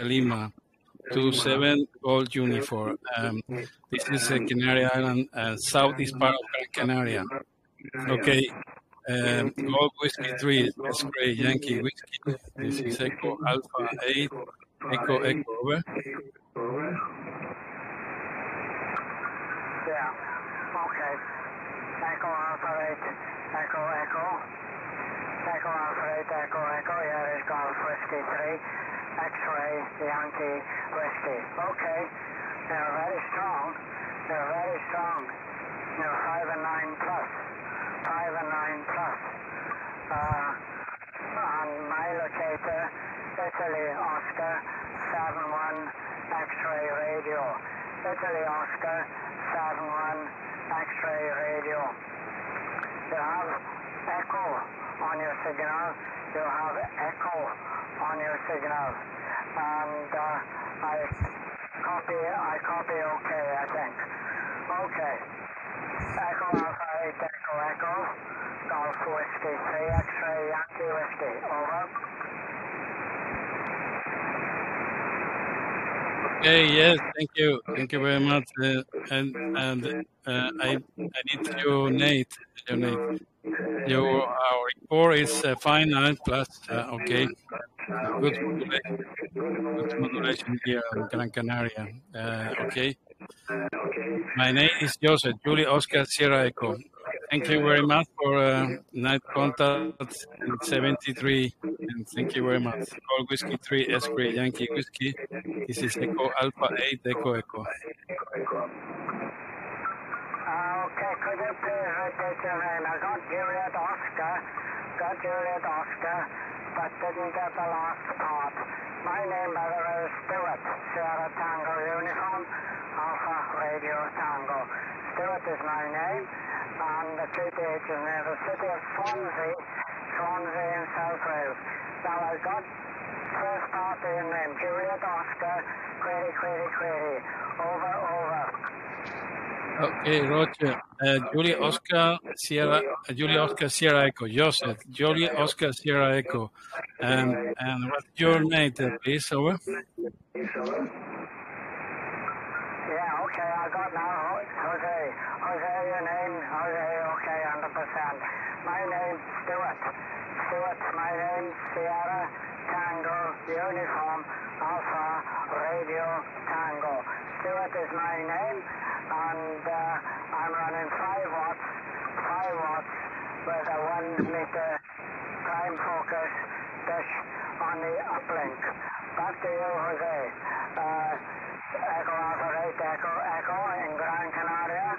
Lima to 7 Gold Uniform. Um, this is a Canary Island, uh, southeast part of Gran Canaria. Okay. Um, Gold Whiskey 3, Spray Yankee Whiskey. This is Echo Alpha 8, Echo Echo, over. Yeah. Okay. Echo Alpha 8, Echo Echo. Echo Alpha 8, Echo Echo. Here is Golf Whiskey 3, X-Ray Yankee Whiskey. Okay. They're very strong. They're very strong. They're 5 and 9 plus. 5 and 9 plus. Uh, on my locator, Italy Oscar, seven one X-ray radio. Italy Oscar, seven one X-ray radio. You have echo on your signal. You have echo on your signal. And uh, I copy, I copy okay, I think. Okay. Echo Alpha 8 Echo Echo. Golf Whiskey 3 X-ray Yankee Whiskey. Over. Okay, yes, thank you. Thank you very much. Uh, and and uh, I, I need your Nate. Your our report is uh, fine nine plus. Uh, okay. Good modulation. Here in Gran Canaria. Uh, okay. My name is Joseph, Julie Oscar Sierra Echo. Thank you very much for uh, night contact 73. And thank you very much. Gold Whiskey 3, Esprit Yankee Whiskey. This is Echo Alpha 8 Echo Echo. Uh, okay, could you please repeat your name? I got Juliet Oscar, got Juliet Oscar, but didn't get the last part. My name, by the way, is Stewart, Sierra Tango Uniform, Alpha Radio Tango. Stewart is my name, and the treaty is near the city of Swansea, Swansea in South Wales. Now I've got first part of your name, Juliet Oscar, query, query, query, over, over. Okay, Roger. Uh, Julie Oscar Sierra, uh, Julie Oscar Sierra Echo. Joseph, Julie Oscar Sierra Echo. Um, and what's your name, please? Over. Yeah, okay, I got now. Jose. Jose, your name? Jose, okay, 100%. My name, Stewart. Stewart, my name, Sierra Tango Uniform Alpha Radio Tango. Stewart is my name, and uh, I'm running 5 watts, 5 watts with a 1 meter prime focus dish on the uplink. Back to you, Jose. Uh, Echo Alpha 8 Echo Echo in Gran Canaria.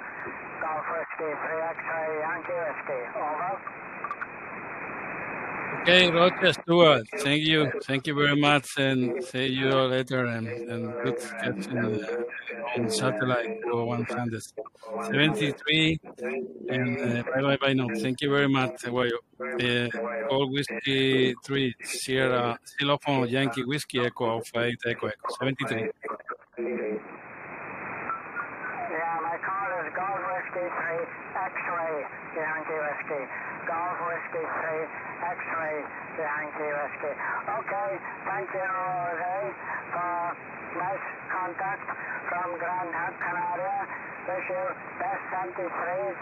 Golf Whiskey 3 X-ray Yankee Whiskey. Over. Okay, Roger Stewart. Thank you. Thank you very much. And see you later. And, and good catching uh, on satellite for 100. 73. And uh, bye bye bye now. Thank you very much. Uh, Whiskey 3, Sierra, Xylophone, Yankee Whiskey, Echo Alpha 8, Echo Echo. 73. Yeah, my call is Golf Whiskey 3 X-ray Yankee Whiskey. Golf Whiskey 3 X-ray Yankee Whiskey. Okay, thank you, Jose, for nice contact from Gran Canaria. Wish you best 73s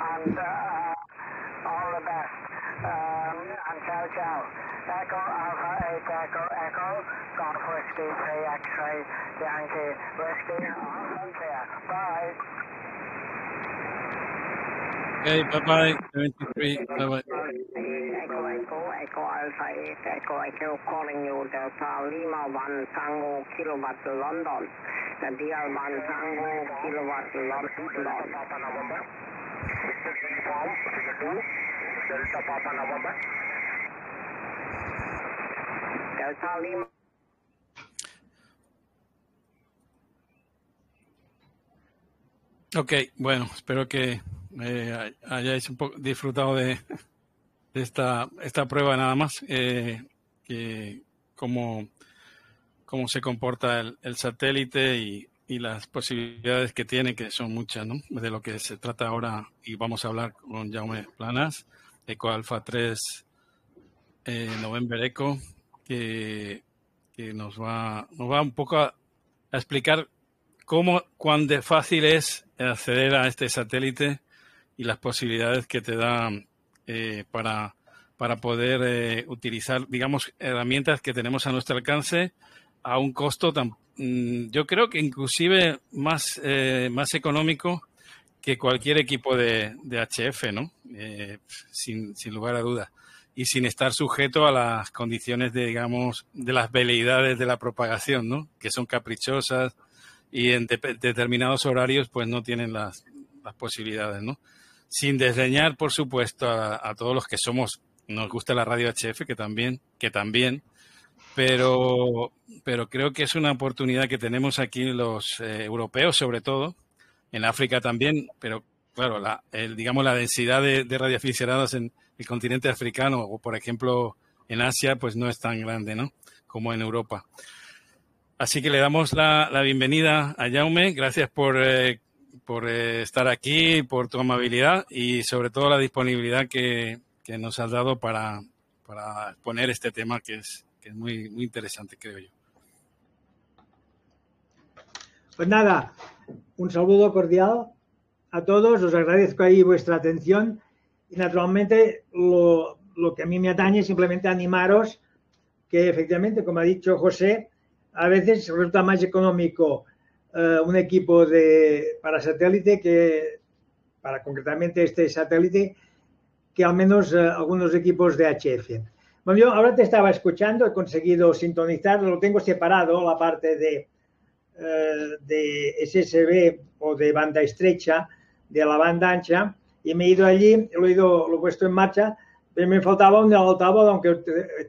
and uh, all the best. Um, and ciao ciao. Echo Alpha 8 Echo Echo. Golf Whiskey 3 X-ray Yankee Whiskey. Awesome clear. Bye. Okay, bye bye. 73. Bye bye. Echo Echo Echo Alpha 8 Echo Echo calling you Delta Lima 1 Tango Kilowatt London. The DR 1 Tango Kilowatt London. Delta Papa. Delta Lima. Ok, bueno, espero que eh, hayáis un poco disfrutado de, esta, esta prueba nada más, eh, que cómo, cómo se comporta el, el satélite y, y, las posibilidades que tiene, que son muchas, ¿no? De lo que se trata ahora y vamos a hablar con Jaume Planas, Eco Alpha 3 eh, November Eco, que que nos va, nos va un poco a, explicar cómo, cuán de fácil es acceder a este satélite y las posibilidades que te da eh, para, para poder eh, utilizar, digamos, herramientas que tenemos a nuestro alcance a un costo tan, mm, yo creo que inclusive más, eh, más económico que cualquier equipo de, de HF, ¿no? sin, sin lugar a dudas y sin estar sujeto a las condiciones de, digamos, de las veleidades de la propagación, ¿no? Que son caprichosas y en determinados horarios pues no tienen las, las posibilidades, ¿no? Sin desdeñar, por supuesto, a, todos los que somos, nos gusta la radio HF, que también, que también, pero, pero creo que es una oportunidad que tenemos aquí los eh, europeos, sobre todo, en África también, pero claro, la, digamos, la densidad de, de en, el continente africano o, por ejemplo, en Asia, pues no es tan grande, ¿no? Como en Europa. Así que le damos la, bienvenida a Jaume. Gracias por, eh, por eh, estar aquí, por tu amabilidad y sobre todo la disponibilidad que, nos has dado para, para poner este tema que es, que es muy, muy interesante, creo yo. Pues nada, un saludo cordial a todos. Os agradezco ahí vuestra atención y naturalmente lo, que a mí me atañe es simplemente animaros que efectivamente, como ha dicho José, a veces resulta más económico eh, un equipo de, para satélite que, para concretamente este satélite, que al menos eh, algunos equipos de HF. Bueno, yo ahora te estaba escuchando, he conseguido sintonizar, lo tengo separado, la parte de, eh, de SSB o de banda estrecha, de la banda ancha, y me he ido allí, lo he, ido, lo he puesto en marcha, pero me faltaba un altavoz, aunque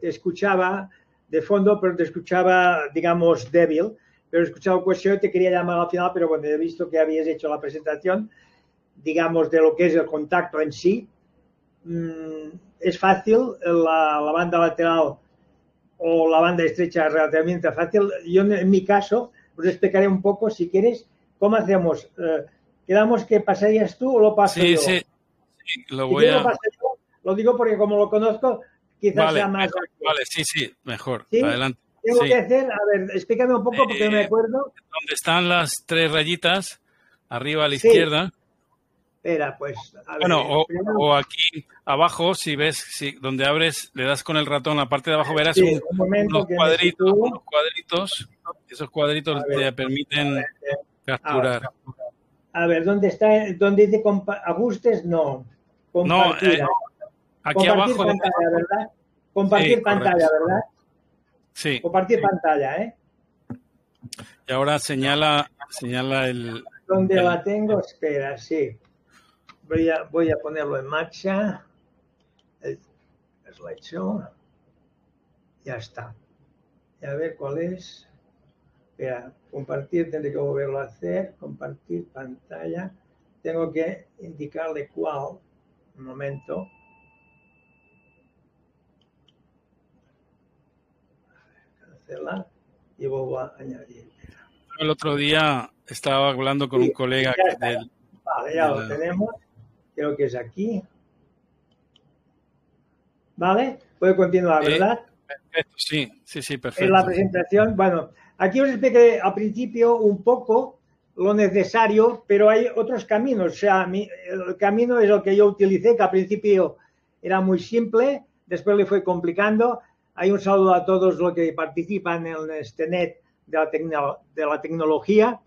te, escuchaba de fondo, pero te escuchaba, digamos, débil, pero he escuchado cuestión te quería llamar al final, pero cuando he visto que habías hecho la presentación, digamos, de lo que es el contacto en sí, mm, es fácil, la, la, banda lateral o la banda estrecha es relativamente fácil. Yo, en mi caso, os explicaré un poco, si quieres, cómo hacemos. Eh, ¿Quedamos que pasarías tú o lo paso sí, yo? Sí, sí, lo voy a... Lo, digo porque como lo conozco, quizás sea más... vale, sí, sí, mejor. Adelante. Tengo que hacer, a ver, explícame un poco porque no me eh, acuerdo. Donde están las tres rayitas, arriba a la izquierda. Espera, pues. A ver, bueno, o, aquí abajo, si ves, si, donde abres, le das con el ratón, la parte de abajo verás un, unos, cuadritos, unos cuadritos. Esos cuadritos te permiten capturar. A ver, ¿dónde está? ¿Dónde dice ajustes? No. Compartir. No, eh, aquí Compartir abajo. pantalla, ¿verdad? Compartir pantalla, ¿verdad? Sí. Compartir pantalla, ¿eh? Y ahora señala, señala el. ¿Dónde la tengo? Espera, sí. Voy a, voy a ponerlo en marcha. El slideshow. Ya está. Y a ver cuál es. Espera, compartir, tendré que volverlo a hacer, compartir pantalla. Tengo que indicarle cuál. Un momento. Cancelar y vuelvo a añadir. El otro día estaba hablando con un colega. Del, vale, ya lo tenemos. Creo que es aquí. ¿Vale? Puede continuar, eh, ¿verdad? perfecto, sí, sí, sí, perfecto. En la presentación, bueno, Aquí os expliqué al principio un poco lo necesario, pero hay otros caminos. O sea, el camino es el que yo utilicé, que al principio era muy simple, después le fue complicando. Hay un saludo a todos los que participan en este net de la, de la tecnología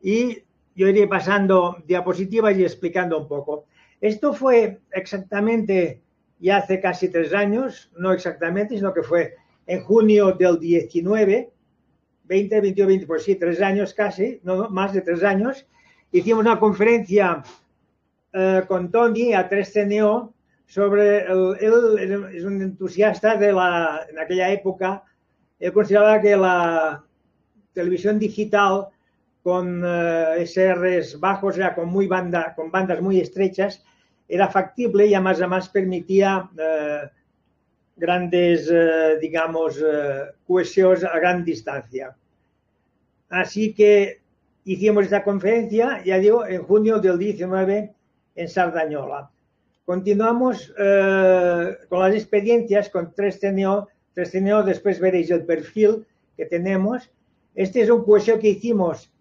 y yo iré pasando diapositivas y explicando un poco. Esto fue exactamente ya hace casi tres años, no exactamente, sino que fue en junio del 19, 20, 21, 20, pues sí, tres años casi, no, más de tres años, hicimos una conferencia eh, con Tony a 3CNO sobre, él es un entusiasta de la, en aquella época, él consideraba que la televisión digital con eh, SRs bajos, o sea, con, muy banda, con bandas muy estrechas, era factible y además, además permitía eh, grandes, digamos, cohesiones a gran distancia. Así que hicimos esta conferencia, ya digo, en junio del 19 en Sardañola. Continuamos eh, con las experiencias con 3CNO. 3CNO, después veréis el perfil que tenemos. Este es un cuesio que hicimos.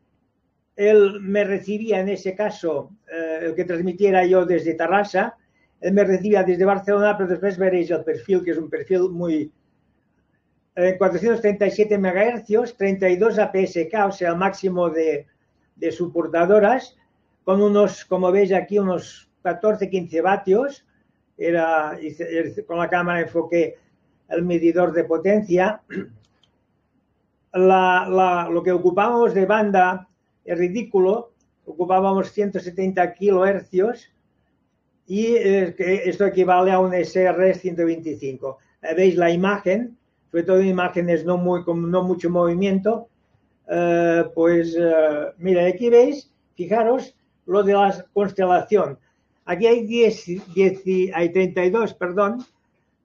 Él me recibía en ese caso, eh, el que transmitiera yo desde Tarrasa. Él me recibía desde Barcelona, pero después veréis el perfil, que es un perfil muy... Eh, 437 MHz, 32 APSK, o sea, el máximo de, de soportadoras, con unos, como veis aquí, unos 14-15 vatios. Era, con la cámara enfoqué el medidor de potencia. La, la, lo que ocupábamos de banda es ridículo, ocupábamos 170 kilohercios y eh, esto equivale a un SR 125. Veis la imagen, sobre todo imágenes no, muy, con no mucho movimiento, eh, pues eh, mira, aquí veis, fijaros lo de la constelación. Aquí hay, 10, 10 hay 32, perdón,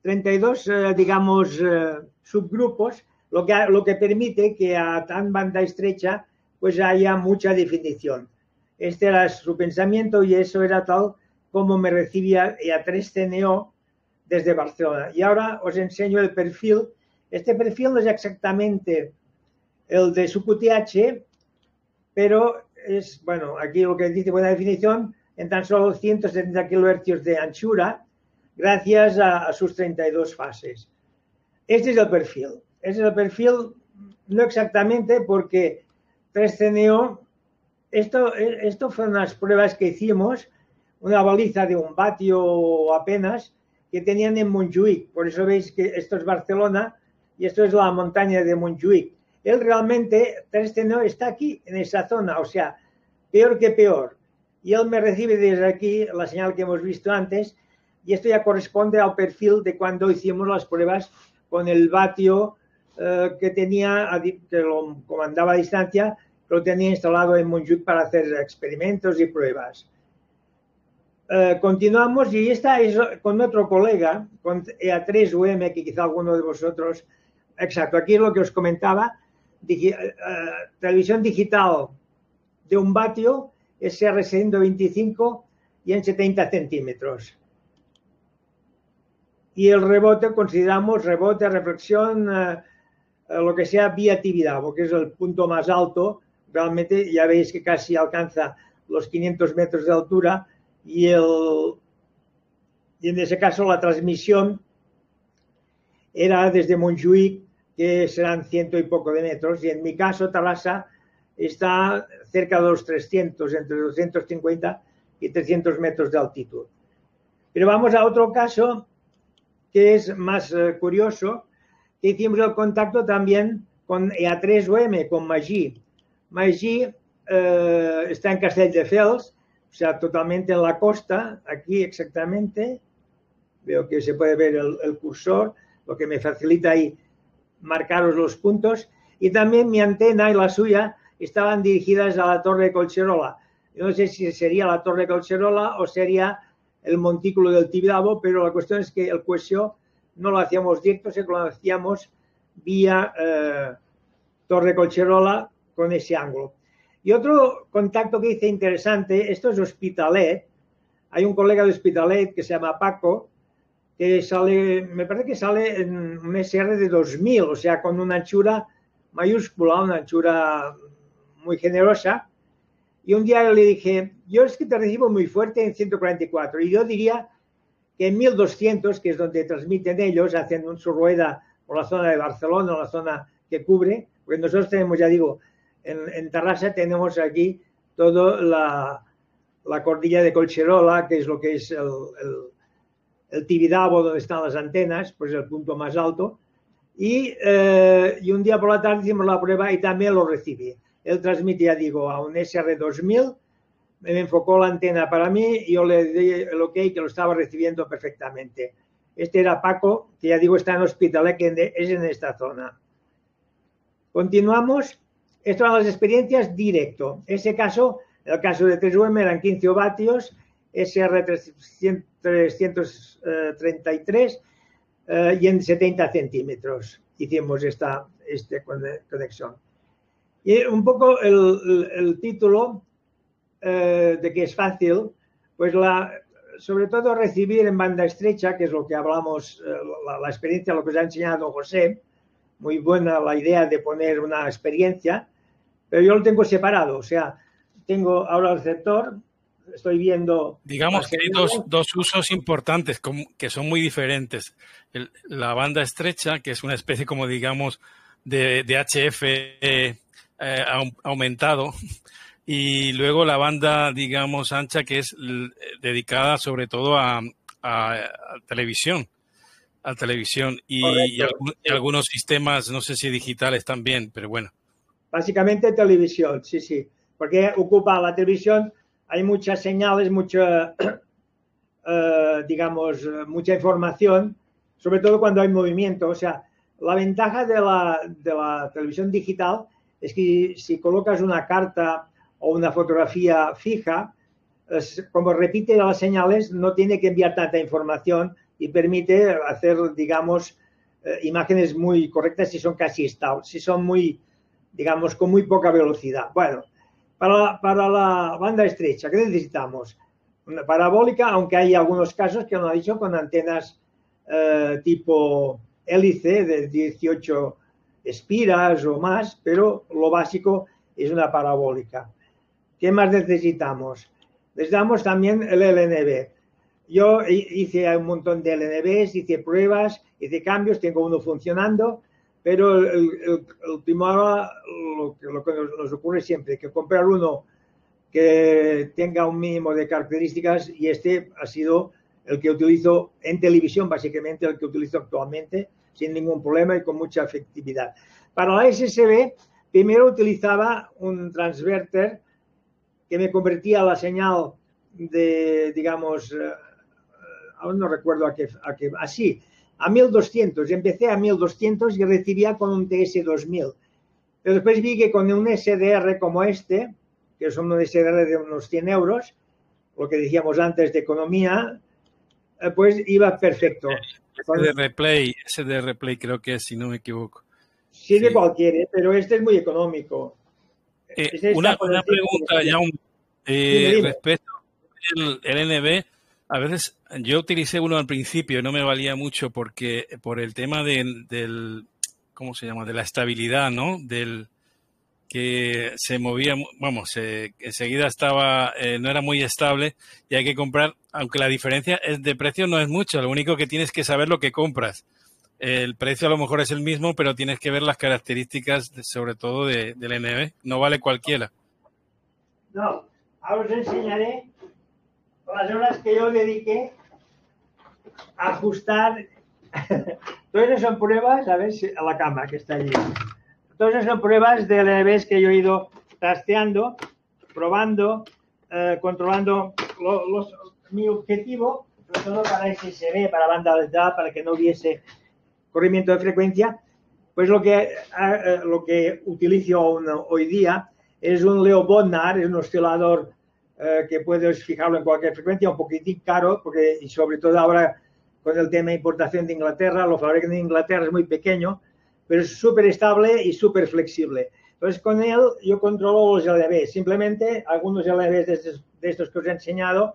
32, eh, digamos, eh, subgrupos, lo que, lo que permite que a tan banda estrecha pues haya mucha definición. Este era su pensamiento y eso era tal como me recibía a 3 CNO desde Barcelona. Y ahora os enseño el perfil. Este perfil no es exactamente el de su QTH, pero es, bueno, aquí lo que dice buena definición, en tan solo 170 kHz de anchura, gracias a, a, sus 32 fases. Este es el perfil. Este es el perfil, no exactamente porque 3CNO, esto, esto fueron las pruebas que hicimos, una baliza de un vatio apenas, que tenían en Montjuic. Por eso veis que esto es Barcelona y esto es la montaña de Montjuic. Él realmente, 3CNO está aquí, en esa zona, o sea, peor que peor. Y él me recibe desde aquí la señal que hemos visto antes, y esto ya corresponde al perfil de cuando hicimos las pruebas con el vatio eh, que tenía, que lo comandaba a distancia, que lo tenía instalado en Montjuic para hacer experimentos y pruebas. Eh, continuamos y esta es con otro colega, con EA3UM, que quizá alguno de vosotros, exacto, aquí es lo que os comentaba, digi, eh, televisión digital de un vatio SR 125 y en 70 centímetros y el rebote consideramos rebote, reflexión, eh, lo que sea vía Tibidabo, que es el punto más alto. Realmente ya veis que casi alcanza los 500 metros de altura y, el, y en ese caso la transmisión era desde Montjuic, que serán ciento y poco de metros, y en mi caso Talasa está cerca de los 300, entre 250 y 300 metros de altitud. Pero vamos a otro caso que es más uh, curioso, que hicimos el contacto también con EA3OM, con Magí. Magí uh, está en Castelldefels, o sea, totalmente en la costa, aquí exactamente. Veo que se puede ver el, el cursor, lo que me facilita ahí marcaros los puntos. Y también mi antena y la suya estaban dirigidas a la Torre Colcherola. No sé si sería la Torre Colcherola o sería el montículo del Tibidabo, pero la cuestión es que el cuesio no lo hacíamos directo, que lo hacíamos vía eh, Torre Colcherola con ese ángulo. Y otro contacto que hice interesante, esto es Hospitalet, hay un colega de Hospitalet que se llama Paco, que sale, me parece que sale en un SR de 2000, o sea, con una anchura mayúscula, una anchura muy generosa, y un día le dije, yo es que te recibo muy fuerte en 144 y yo diría que en 1200, que es donde transmiten ellos, hacen su rueda por la zona de Barcelona, la zona que cubre, porque nosotros tenemos, ya digo, en, en Tarrasa tenemos aquí toda la, la, cordilla de Colcherola, que es lo que es el, el, el Tibidabo, donde están las antenas, pues el punto más alto, y, eh, y, un día por la tarde hicimos la prueba y también lo recibí. Él transmitía, digo, a un SR2000, me em enfocó la antena para mí y yo le di el ok que lo estaba recibiendo perfectamente. Este era Paco, que ya digo está en Hospitalet, que es en esta zona. Continuamos. Estas eran las experiencias directo. En ese caso, el caso de 3UM eran 15 ovatios SR333 eh, eh, eh, y en 70 centímetros hicimos esta, esta conexión. Y un poco el, el título de que es fácil, pues sobre todo recibir en banda estrecha, que es lo que hablamos, la, la, experiencia, lo que os ha enseñado José, muy buena la idea de poner una experiencia, pero yo lo tengo separado, o sea, tengo ahora el receptor, estoy viendo... Digamos que hay dos, dos, usos importantes que son muy diferentes. El, la banda estrecha, que es una especie como digamos de, de HF eh, aumentado, y luego la banda, digamos, ancha, que es dedicada sobre todo a, a, a televisión, a televisión y, y, y, algunos sistemas, no sé si digitales también, pero bueno. Básicamente televisión, sí, sí, porque ocupa la televisión, hay muchas señales, mucha, uh, digamos, mucha información, sobre todo cuando hay movimiento. O sea, la ventaja de la, de la televisión digital es que si colocas una carta o una fotografía fija, es, como repite las señales, no tiene que enviar tanta información y permite hacer, digamos, eh, imágenes muy correctas si son casi estables, si son muy, digamos, con muy poca velocidad. Bueno, para, la banda estrecha, ¿qué necesitamos? Una parabólica, aunque hay algunos casos que lo ha dicho con antenas eh, tipo hélice de 18 espiras o más, pero lo básico es una parabólica. ¿Qué más necesitamos? Necesitamos también el LNB. Yo hice un montón de LNBs, hice pruebas, hice cambios, tengo uno funcionando, pero el, el, el último ahora lo, lo, que nos ocurre siempre, que comprar uno que tenga un mínimo de características y este ha sido el que utilizo en televisión, básicamente el que utilizo actualmente, sin ningún problema y con mucha efectividad. Para la SSB, primero utilizaba un transverter que me convertía la señal de, digamos, uh, aún no recuerdo a qué, a qué, así, a 1200. Empecé a 1200 y recibía con un TS2000. Pero después vi que con un SDR como este, que son un SDR de unos 100 euros, lo que decíamos antes de economía, pues iba perfecto. SDR Play, SDR Play creo que es, si no me equivoco. Sí, de sí. cualquier, pero este es muy económico. Eh, este una, una pregunta ya un, eh, respecto al LNB. A veces yo utilicé uno al principio no me valía mucho porque por el tema de, del, ¿cómo se llama? De la estabilidad, ¿no? Del que se movía, vamos, se, enseguida estaba, eh, no era muy estable y hay que comprar, aunque la diferencia es de precio no es mucho, lo único que tienes que saber lo que compras. El precio a lo mejor es el mismo, pero tienes que ver las características, sobre todo de, del NB. No vale cualquiera. No, ahora os enseñaré las horas que yo dediqué a ajustar. Todas esas son pruebas, a ver si a la cámara que está allí. Todas esas son pruebas de LNBs que yo he ido trasteando, probando, eh, controlando lo, los, mi objetivo, sobre todo para SSB, para banda de edad, para que no hubiese corrimiento de frecuencia, pues lo que, eh, lo que utilizo hoy día es un Leo Bodnar, es un oscilador eh, que puedes fijarlo en cualquier frecuencia, un poquitín caro, porque y sobre todo ahora con el tema de importación de Inglaterra, lo fabrican en Inglaterra, es muy pequeño, pero es súper estable y súper flexible. Entonces, con él yo controlo los LV. Simplemente, algunos LVs de estos, de estos que os he enseñado,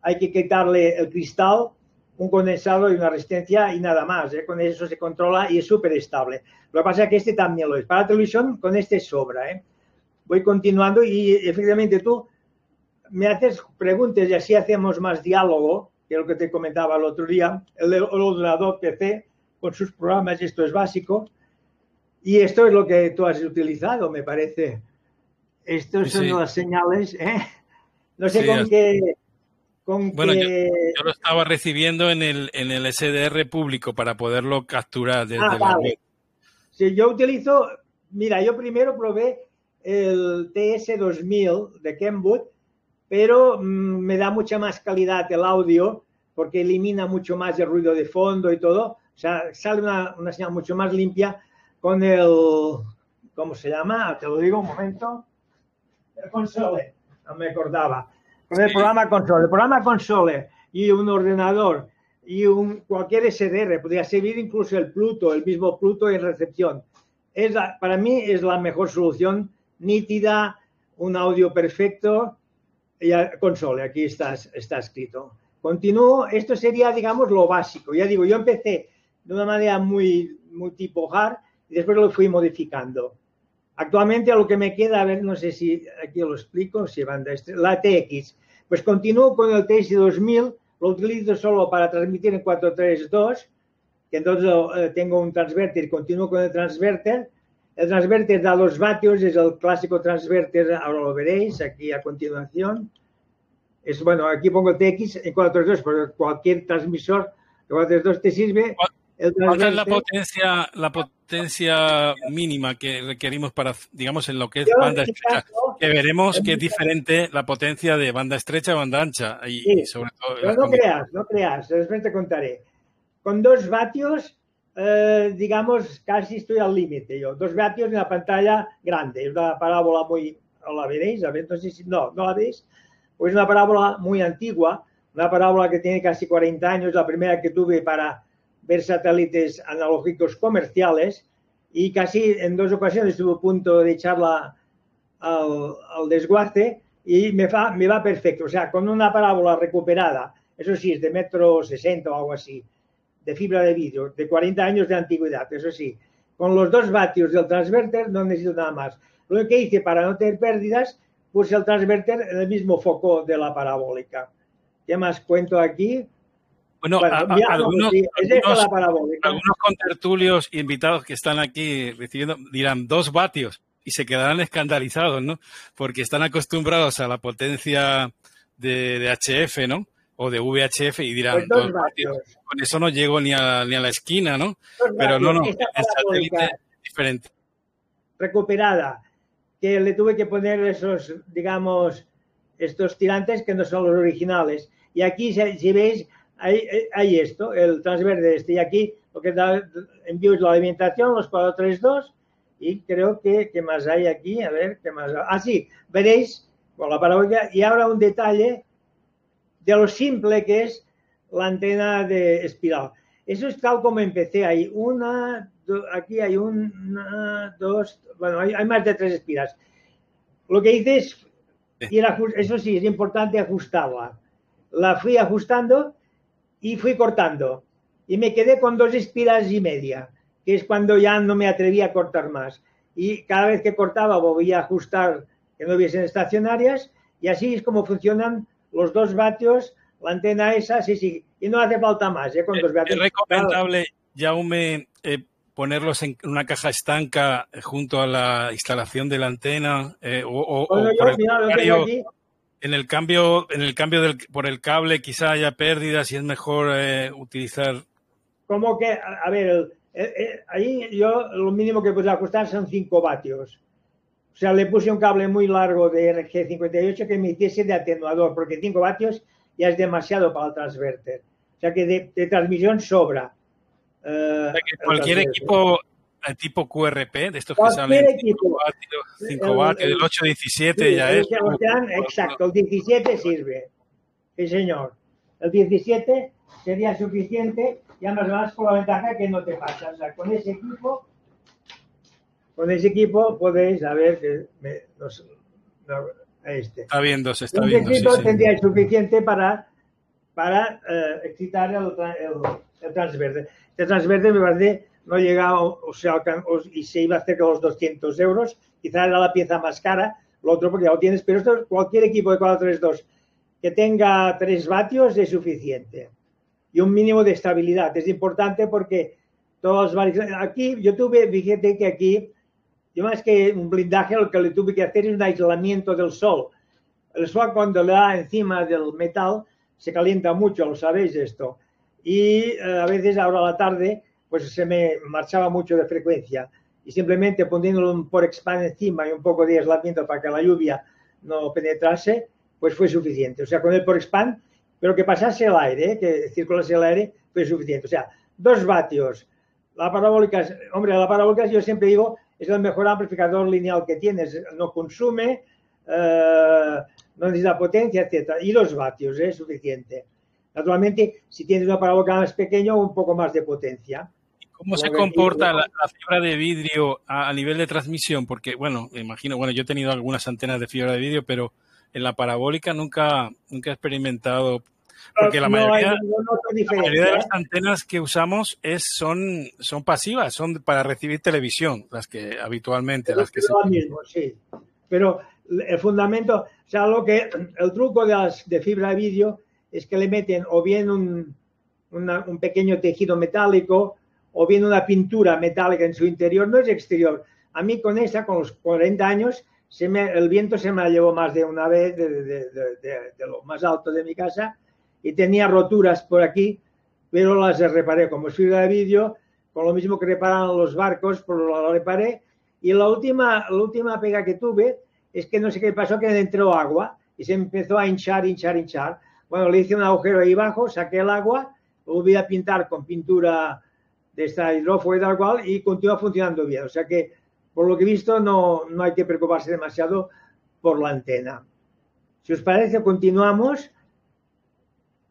hay que quitarle el cristal, un condensado y una resistencia y nada más. ¿eh? Con eso se controla y es súper estable. Lo que pasa es que este también lo es. Para televisión, con este sobra. ¿eh? Voy continuando y efectivamente tú me haces preguntas y así hacemos más diálogo, que es lo que te comentaba el otro día. El, el ordenador PC con sus programas, esto es básico. Y esto es lo que tú has utilizado, me parece. Estas son las señales. ¿eh? No sé sí, con qué. Con bueno. Yo, yo, lo estaba recibiendo en el, en el SDR público para poderlo capturar desde ah, la web. Sí, yo utilizo. Mira, yo primero probé el TS2000 de Kenwood, pero mmm, me da mucha más calidad el audio porque elimina mucho más el ruido de fondo y todo. O sea, sale una, una señal mucho más limpia con el, ¿cómo se llama? Te lo digo un momento. El console, no me acordaba. Con el programa console. El programa console y un ordenador y un, cualquier SDR, podría servir incluso el Pluto, el mismo Pluto en recepción. Es la, para mí es la mejor solución, nítida, un audio perfecto, y console, aquí está, está escrito. Continúo, esto sería, digamos, lo básico. Ya digo, yo empecé de una manera muy, muy tipo hard, y después lo fui modificando. Actualmente lo que me queda, a ver, no sé si aquí lo explico, si banda la TX. Pues continúo con el TX 2000, lo utilizo solo para transmitir en 432, que entonces eh, tengo un transverter, continúo con el transverter. El transverter da los vatios, es el clásico transverter, ahora lo veréis aquí a continuación. Es bueno, aquí pongo TX en 432, pero cualquier transmisor de 432 te sirve. ¿Cuál es la potencia, la potencia mínima que requerimos para, digamos, en lo que es banda estrecha? que veremos que es diferente la potencia de banda estrecha o banda ancha. Y, sobre todo pero no creas, no creas, después te contaré. Con dos vatios, eh, digamos, casi estoy al límite yo. Dos vatios en la pantalla grande. Es una parábola muy... ¿La veréis? A no. No, ¿no la veis? Pues una parábola muy antigua, una parábola que tiene casi 40 años, la primera que tuve para ver satélites analógicos comerciales y casi en dos ocasiones estuve a punto de echarla al, al desguace y me va, me va perfecto. O sea, con una parábola recuperada, eso sí, es de metro 60 o algo así, de fibra de vidrio, de 40 años de antigüedad, eso sí. Con los dos vatios del transverter no necesito nada más. Lo que hice para no tener pérdidas, puse el transverter en el mismo foco de la parabólica. ¿Qué más cuento aquí? Bueno, algunos, algunos, contertulios invitados que están aquí recibiendo dirán dos vatios y se quedarán escandalizados, ¿no? Porque están acostumbrados a la potencia de, HF, ¿no? O de VHF y dirán, pues vatios. con eso no llego ni a, ni a la esquina, ¿no? Pero no, no, el satélite es diferente. Recuperada, que le tuve que poner esos, digamos, estos tirantes que no son los originales. Y aquí, si veis, hay, esto, el transverde este. Y aquí lo que da, envío es la alimentación, los 432. Y creo que, ¿qué más hay aquí? A ver, ¿qué más hay? Ah, sí, veréis con la parabólica. Y ahora un detalle de lo simple que es la antena de espiral. Eso es tal como empecé. Hay una, aquí hay una, dos, bueno, hay, más de tres espiras. Lo que hice es, y eso sí, es importante ajustarla. La fui ajustando y fui cortando. Y me quedé con dos espiras y media, que es cuando ya no me atrevía a cortar más. Y cada vez que cortaba volvía a ajustar que no hubiesen estacionarias y así es como funcionan los dos vatios, la antena esa, sí, sí, y no hace falta más, ¿eh? con dos vatios. Es recomendable, Jaume, eh, ponerlos en una caja estanca junto a la instalación de la antena eh, o, por el en el cambio, en el cambio del, por el cable quizá haya pérdidas y es mejor eh, utilizar. Como que, a ver, ahí yo lo mínimo que puedo ajustar son 5 vatios. O sea, le puse un cable muy largo de RG58 que me hiciese de atenuador, porque 5 vatios ya es demasiado para el transverter. O sea que de, transmisión sobra. Uh, cualquier equipo tipo QRP, de estos que salen 5 vatios, 5 vatios, del 817 ya es. exacto, el 17 sirve. Sí, señor. El 17 sería suficiente y además más con la ventaja que no te pasa. O sea, con ese equipo, con ese equipo podéis, a ver, que me, este. Está viendo, se está viendo. Sí, sí. tendría suficiente para, para uh, excitar el, el, el transverde. Este transverde me parece no llegaba, o sea, y se iba a hacer con los 200 euros, quizá era la pieza más cara, lo otro porque ya lo tienes, pero esto, cualquier equipo de 432 que tenga 3 vatios es suficiente. Y un mínimo de estabilidad. Es importante porque todos Aquí yo tuve, fíjate que aquí, yo más que un blindaje, lo que le tuve que hacer es un aislamiento del sol. El sol cuando le da encima del metal se calienta mucho, lo sabéis esto. Y eh, a veces ahora a la tarde pues se me marchaba mucho de frecuencia y simplemente poniéndolo un por expand encima y un poco de aislamiento para que la lluvia no penetrase, pues fue suficiente. O sea, con el por expand, pero que pasase el aire, ¿eh? que circulase el aire, fue suficiente. O sea, dos vatios. La parabólica, hombre, la parabólica yo siempre digo, es el mejor amplificador lineal que tienes. No consume, eh, no necesita potencia, etcétera. Y dos vatios es suficiente. Naturalmente, si tienes una parabólica más pequeña, un poco más de potencia. ¿Cómo se comporta la, fibra de vidrio a, nivel de transmisión? Porque, bueno, imagino, bueno, yo he tenido algunas antenas de fibra de vidrio, pero en la parabólica nunca, nunca he experimentado Porque la No mayoría, la mayoría de las antenas que usamos es, son, son pasivas, son para recibir televisión, las que habitualmente, las que se... mismo, sí. Pero el fundamento, o sea, lo que el truco de, las, de fibra de vídeo es que le meten o bien un, una- un pequeño tejido metálico o bien una pintura metálica en su interior, no es exterior. A mí con esta, con los 40 años, se me- el viento se me la llevó más de una vez de, de- de- de- de lo más alto de mi casa y tenía roturas por aquí, pero las reparé como fibra de vídeo, con lo mismo que reparan los barcos, pues lo reparé. Y la última, la última pega que tuve es que no sé qué pasó, que entró agua y se empezó a hinchar, hinchar, hinchar. Bueno, le hice un agujero ahí abajo, saqué el agua, lo volví a pintar con pintura de esta hidrófugo y tal cual y continúa funcionando bien. O sea que, por lo que he visto, no, no hay que preocuparse demasiado por la antena. Si os parece, continuamos.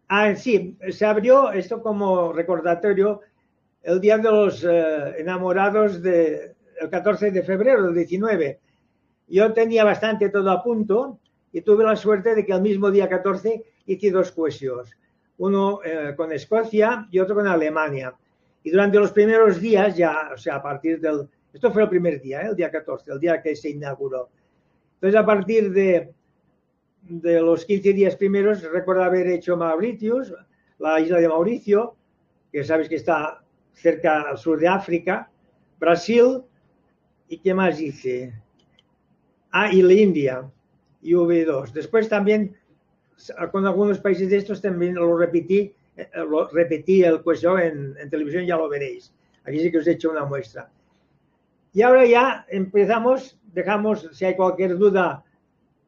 Ah, sí, se abrió esto como recordatorio el Día de los eh, Enamorados de, el 14 de febrero del 19. Yo tenía bastante todo a punto y tuve la suerte de que el mismo día 14 hice dos cohesiones, uno eh, con Escocia y otro con Alemania. Y durante los primeros días, ya, o sea, a partir del... Esto fue el primer día, ¿eh? el día 14, el día que se inauguró. Entonces, a partir de, de los 15 días primeros, recuerdo haber hecho Mauritius, la isla de Mauricio, que sabes que está cerca al sur de África, Brasil, ¿y qué más hice? Ah, y la India, y V2. Después también, con algunos países de estos, también lo repetí, eh, lo repetí el cuestión en, en televisión, ya lo veréis. Aquí sí que os he hecho una muestra. Y ahora ya empezamos, dejamos, si hay cualquier duda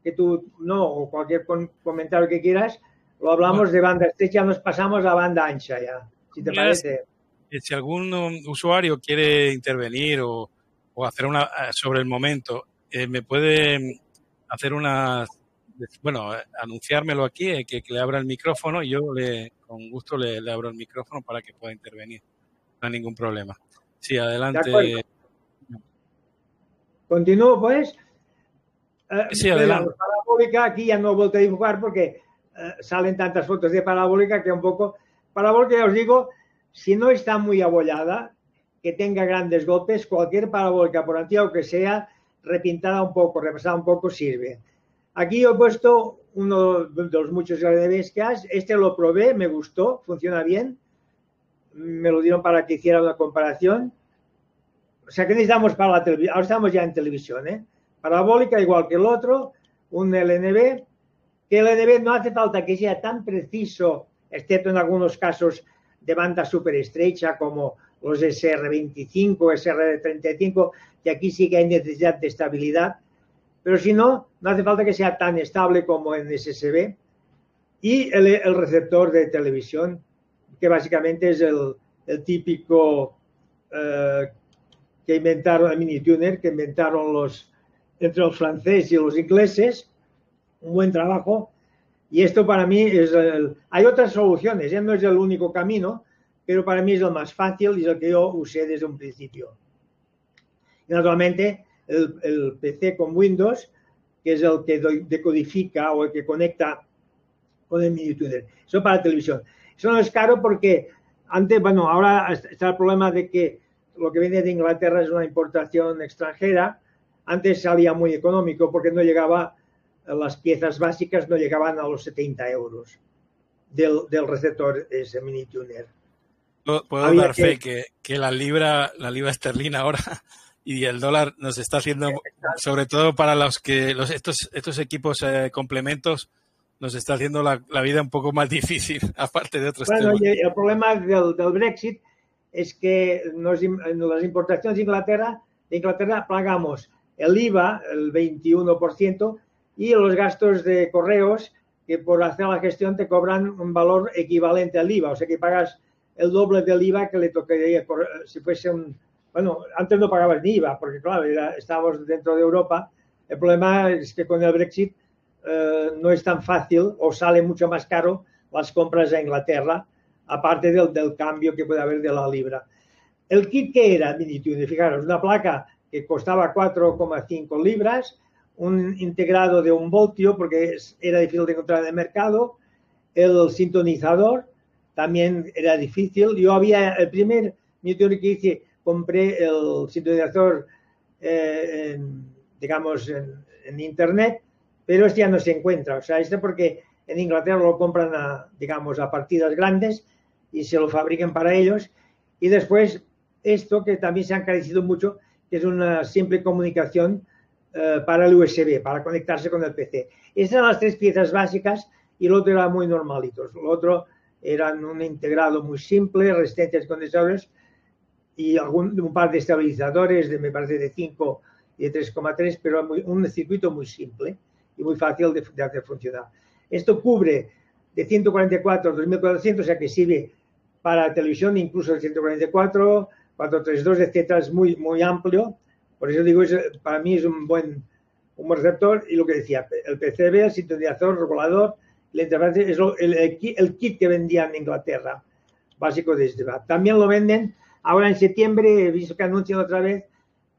que tú no, o cualquier comentario que quieras, lo hablamos de banda estrecha, nos pasamos a banda ancha ya, si te parece. Si algún um, usuario quiere intervenir o, o hacer una eh, sobre el momento, eh, me puede mm, hacer una, bueno, eh, anunciármelo aquí, eh, que, que le abra el micrófono y yo le, con gusto le, le abro el micrófono para que pueda intervenir. No hay ningún problema. Sí, adelante. Continúo, pues. Eh, Sí, adelante. la Parabólica, aquí ya no he vuelto a dibujar porque eh, salen tantas fotos de parabólica que un poco. Parabólica, ya os digo, si no está muy abollada, que tenga grandes golpes, cualquier parabólica, por antigua que sea, repintada un poco, repasada un poco, sirve. Aquí he puesto uno de los muchos que has. Este lo probé, me gustó, funciona bien. Me lo dieron para que hiciera una comparación. O sea, que necesitamos para la televisión? Ahora estamos ya en televisión, ¿eh? Parabólica igual que el otro, un LNB, que el LNB no hace falta que sea tan preciso, excepto en algunos casos de banda súper estrecha como los SR25, SR35, que aquí sí que hay necesidad de estabilidad, pero si no, no hace falta que sea tan estable como en SSB. Y el, receptor de televisión, que básicamente es el, el típico eh, que inventaron, el mini tuner, que inventaron los, entre los franceses y los ingleses, un buen trabajo. Y esto para mí es el, hay otras soluciones, ¿eh? no es el único camino, pero para mí es el más fácil y es el que yo usé desde un principio. Naturalmente el, PC con Windows, que es el que decodifica o el que conecta con el mini. Eso para televisión. Eso no es caro porque antes, bueno, ahora está el problema de que lo que viene de Inglaterra es una importación extranjera. Antes salía muy económico porque no llegaba, las piezas básicas no llegaban a los 70 euros del, del receptor ese mini tuner. Puedo, puedo Había dar fe que, que la libra, la libra esterlina ahora y el dólar nos está haciendo, sobre todo para los que los, estos, estos equipos eh, complementos, nos está haciendo la, la vida un poco más difícil, aparte de otros Bueno, temas. el problema del, del Brexit es que nos, las importaciones de Inglaterra, de Inglaterra pagamos el IVA, el 21%, y los gastos de correos, que por hacer la gestión te cobran un valor equivalente al IVA, o sea que pagas el doble del IVA que le tocaría si fuese un... Bueno, antes no pagabas ni IVA, porque claro, era- estábamos dentro de Europa. El problema es que con el Brexit eh, no es tan fácil o sale mucho más caro las compras a Inglaterra, aparte del, del cambio que puede haber de la libra. El kit que era Minitude, fijaros, una placa que costaba 4,5 libras, un integrado de un voltio porque era difícil de encontrar en el mercado, El sintonizador también era difícil. Yo había, el primer miniatuner que hice, compré el sintonizador, eh, en, digamos, en, en, internet, pero este ya no se encuentra. O sea, este porque en Inglaterra lo compran a, digamos, a partidas grandes y se lo fabrican para ellos. Y después esto que también se ha encarecido mucho, es una simple comunicación eh, para el USB, para conectarse con el PC. Esas eran las tres piezas básicas y el otro era muy normalitos. Lo otro eran un integrado muy simple, resistencias condensadores y algún, un par de estabilizadores, de, me parece de 5 y de 3,3, pero muy, un circuito muy simple y muy fácil de, de hacer funcionar. Esto cubre de 144 a 2400, o sea que sirve para televisión, incluso el 144, 432, etcétera, es muy, muy amplio. Por eso digo, es, para mí es un buen, un buen receptor. Y lo que decía, el PCB, el sintonizador, el regulador, la interfaz, es lo, el, el, kit que vendían en Inglaterra, básico de este. También lo venden, ahora en septiembre, he visto que anuncian otra vez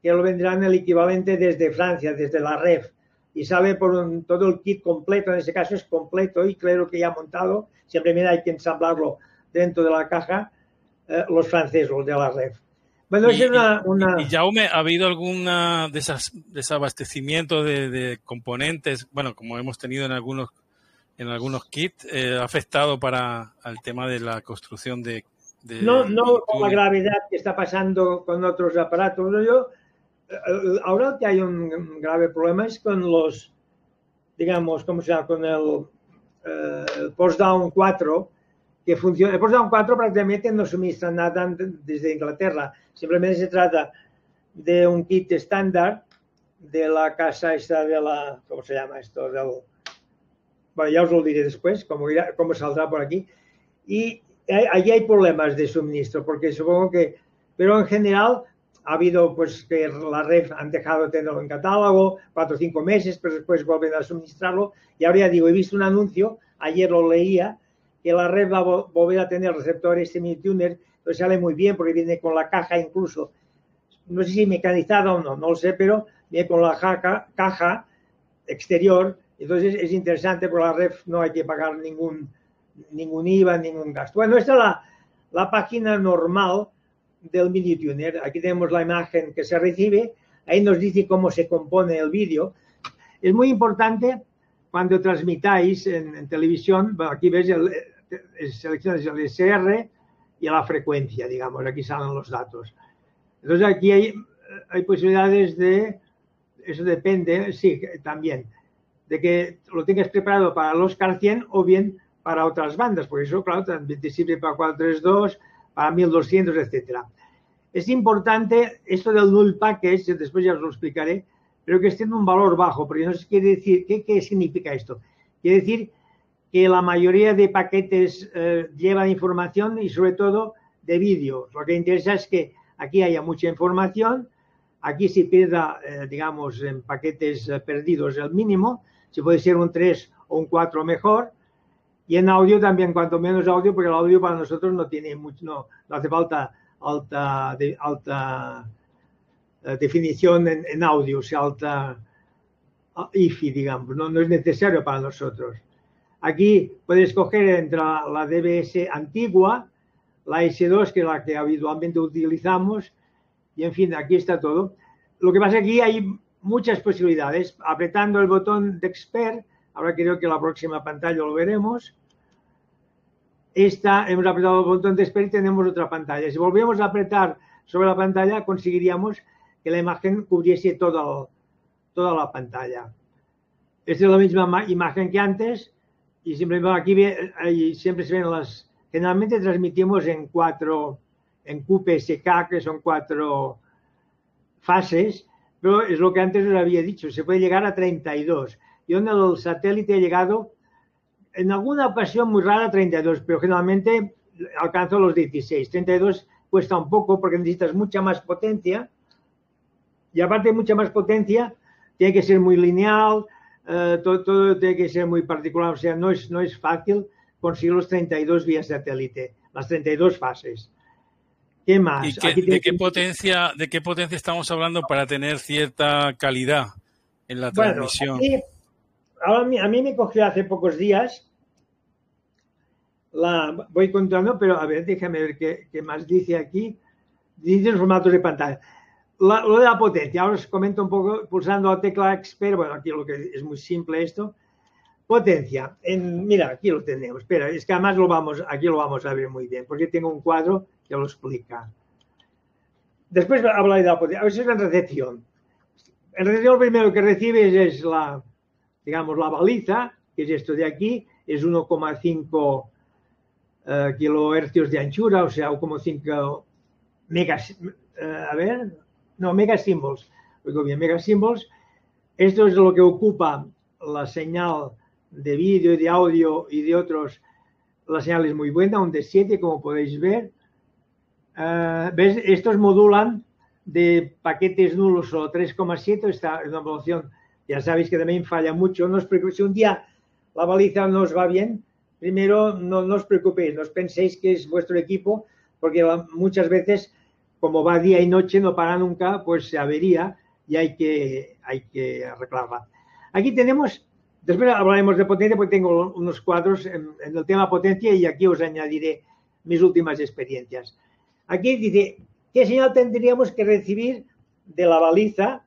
que lo vendrán el equivalente desde Francia, desde la REF. Y sale por un, todo el kit completo, en ese caso es completo y claro que ya montado. Siempre hay que ensamblarlo dentro de la caja, eh, los franceses, los de la REF. Bueno, y, es una, una... y, Jaume, ¿ha habido algún desabastecimiento de, de, componentes? Bueno, como hemos tenido en algunos en algunos kits, eh, ¿ha afectado para el tema de la construcción de... de no, no con la gravedad que está pasando con otros aparatos. Yo, eh, ahora que hay un grave problema es con los, digamos, ¿cómo se llama? Con el, eh, el Postdown 4, que funciona. El Postdown 4 prácticamente no suministra nada desde Inglaterra. Simplemente se trata de un kit estándar de la casa esta de la, ¿cómo se llama esto? Del, bueno, ya os lo diré después, cómo, cómo saldrá por aquí. Y allí hay problemas de suministro, porque supongo que, pero en general ha habido pues que la red han dejado de tenerlo en catálogo cuatro o cinco meses, pero después vuelven a suministrarlo. Y ahora ya digo, he visto un anuncio, ayer lo leía, que la red va a volver a tener receptor este mini tuner, pues sale muy bien porque viene con la caja incluso, no sé si mecanizada o no, no lo sé, pero viene con la caja, caja exterior, entonces es interesante por la red no hay que pagar ningún, ningún IVA, ningún gasto. Bueno, esta es la, la página normal del mini tuner. Aquí tenemos la imagen que se recibe, ahí nos dice cómo se compone el vídeo. Es muy importante cuando transmitáis en, en televisión, aquí ves, el, el, seleccionas el SR y la frecuencia, digamos, aquí salen los datos. Entonces aquí hay, hay posibilidades de, eso depende, sí, también, de que lo tengas preparado para los Oscar 100 o bien para otras bandas, porque eso, claro, también te sirve para 432, para 1200, etcétera. Es importante esto del null package, después ya os lo explicaré, pero que esté en un valor bajo, porque no se quiere decir, ¿qué, qué significa esto? Quiere decir que la mayoría de paquetes eh, llevan información y sobre todo de vídeo. Lo que interesa es que aquí haya mucha información, aquí se pierda, eh, digamos, en paquetes eh, perdidos el mínimo, si puede ser un 3 o un 4 mejor, y en audio también, cuanto menos audio, porque el audio para nosotros no tiene mucho, no, no hace falta alta, de, alta uh, definición en, en, audio, o sea, alta IFI, digamos, no, no, es necesario para nosotros. Aquí puedes escoger entre la, la, DBS antigua, la S2, que es la que habitualmente utilizamos, y en fin, aquí está todo. Lo que pasa aquí hay muchas posibilidades. Apretando el botón de Expert, ahora creo que la próxima pantalla lo veremos, esta, hemos apretado el botón de Expert y tenemos otra pantalla. Si volviéramos a apretar sobre la pantalla, conseguiríamos que la imagen cubriese todo, toda la pantalla. Esta es la misma imagen que antes y siempre aquí ahí siempre se ven las... Generalmente transmitimos en cuatro, en QPSK, que son cuatro fases, pero es lo que antes os había dicho, se puede llegar a 32. Y donde el satélite ha llegado en alguna ocasión muy rara 32, pero generalmente alcanzo los 16. 32 cuesta un poco porque necesitas mucha más potencia y aparte de mucha más potencia, tiene que ser muy lineal, eh, todo, todo, tiene que ser muy particular, o sea, no es, no es fácil conseguir los 32 vía satélite, las 32 fases. ¿Qué más? ¿Y qué, de, qué potencia, ¿De qué potencia estamos hablando para tener cierta calidad en la transmisión? A mí, a mí me cogió hace pocos días la, voy contando, pero a ver, déjame ver qué, qué más dice aquí. Dice en formatos de pantalla. La- lo de la potencia, ahora os comento un poco pulsando la tecla expert, bueno, aquí lo que es muy simple esto. Potencia, en, mira, aquí lo tenemos, espera, es que además lo vamos, aquí lo vamos a ver muy bien, porque tengo un cuadro que lo explica. Después hablaré de la potencia, a ver si es en recepción. En recepción lo primero que recibes es la, digamos, la baliza, que es esto de aquí, es 1,5 eh, kilohercios de anchura, o sea, 1,5 megas, eh, a ver, no, megasímbolos, oigo bien, megasímbolos. Esto es lo que ocupa la señal de vídeo, de audio y de otros. La señal es muy buena, un D7, como podéis ver. Eh, ¿Ves? Estos modulan de paquetes nulos o 3,7, está en una evaluación, ya sabéis que también falla mucho. No os preocupéis, si un día la baliza no va bien, primero no, no os preocupéis, no os penséis que es vuestro equipo, porque muchas veces, como va día y noche, no para nunca, pues se avería y hay que, hay que arreglarla. Aquí tenemos, después hablaremos de potencia, porque tengo unos cuadros en, en el tema potencia y aquí os añadiré mis últimas experiencias. Aquí dice, ¿qué señal tendríamos que recibir de la baliza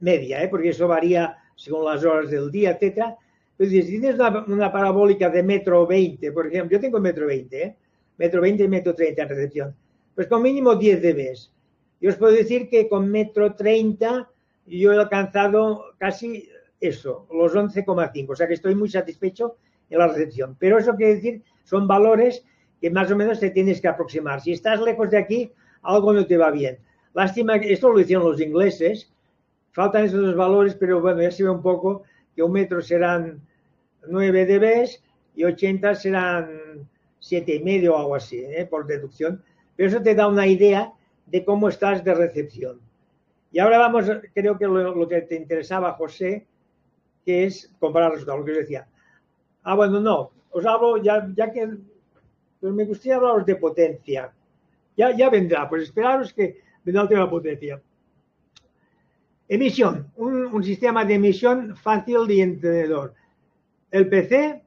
media? eh? Porque eso varía según las horas del día, etcétera. Pues si tienes una, una parabólica de metro 20, por ejemplo, yo tengo metro 20, ¿eh? metro 20 y metro 30 en recepción, pues con mínimo 10 dB. Yo os puedo decir que con metro 30 yo he alcanzado casi eso, los 11,5, o sea que estoy muy satisfecho en la recepción. Pero eso quiere decir, son valores que más o menos te tienes que aproximar. Si estás lejos de aquí, algo no te va bien. Lástima que esto lo hicieron los ingleses, faltan esos dos valores, pero bueno, ya se ve un poco que un metro serán 9 dB y 80 serán 7,5 o algo así, ¿eh? por deducción. Pero eso te da una idea de cómo estás de recepción. Y ahora vamos, creo que lo, lo que te interesaba, José, que es comparar resultados, lo que yo decía. Ah, bueno, no, os hablo ya, ya que pero me gustaría hablaros de potencia. Ya, ya vendrá, pues esperaros que vendrá el tema de potencia. Emisión, un, un sistema de emisión fácil y entendedor. El PC,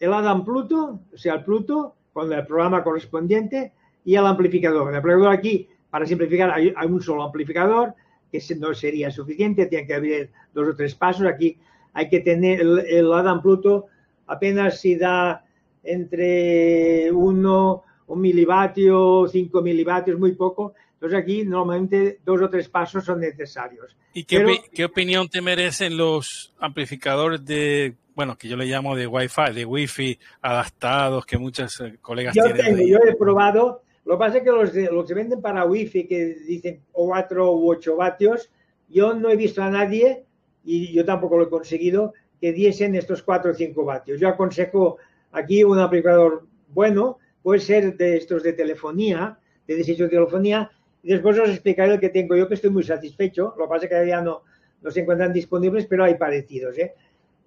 el Adam Pluto, o sea, el Pluto, con el programa correspondiente, y el amplificador. El amplificador aquí, para simplificar, hay, hay un solo amplificador, que no sería suficiente, tiene que haber dos o tres pasos. Aquí hay que tener el, el Adam Pluto apenas si da entre 1, un milivatio, 5 milivatios, muy poco. Entonces aquí normalmente dos o tres pasos son necesarios. ¿Y qué, Pero- qué opinión te merecen los amplificadores de, bueno, que yo le llamo de Wi-Fi, de Wi-Fi adaptados, que muchos eh, colegas Yo tienen? tengo, yo he probado. Lo que pasa es que los, de- los que venden para Wi-Fi, que dicen 4 u 8 vatios, yo no he visto a nadie, y yo tampoco lo he conseguido, que diesen estos 4 o 5 vatios. Yo aconsejo aquí un amplificador bueno, puede ser de estos de telefonía, de desecho de telefonía, y después os explicaré el que tengo yo, que estoy muy satisfecho. Lo que pasa es que ya no, no se encuentran disponibles, pero hay parecidos. ¿eh?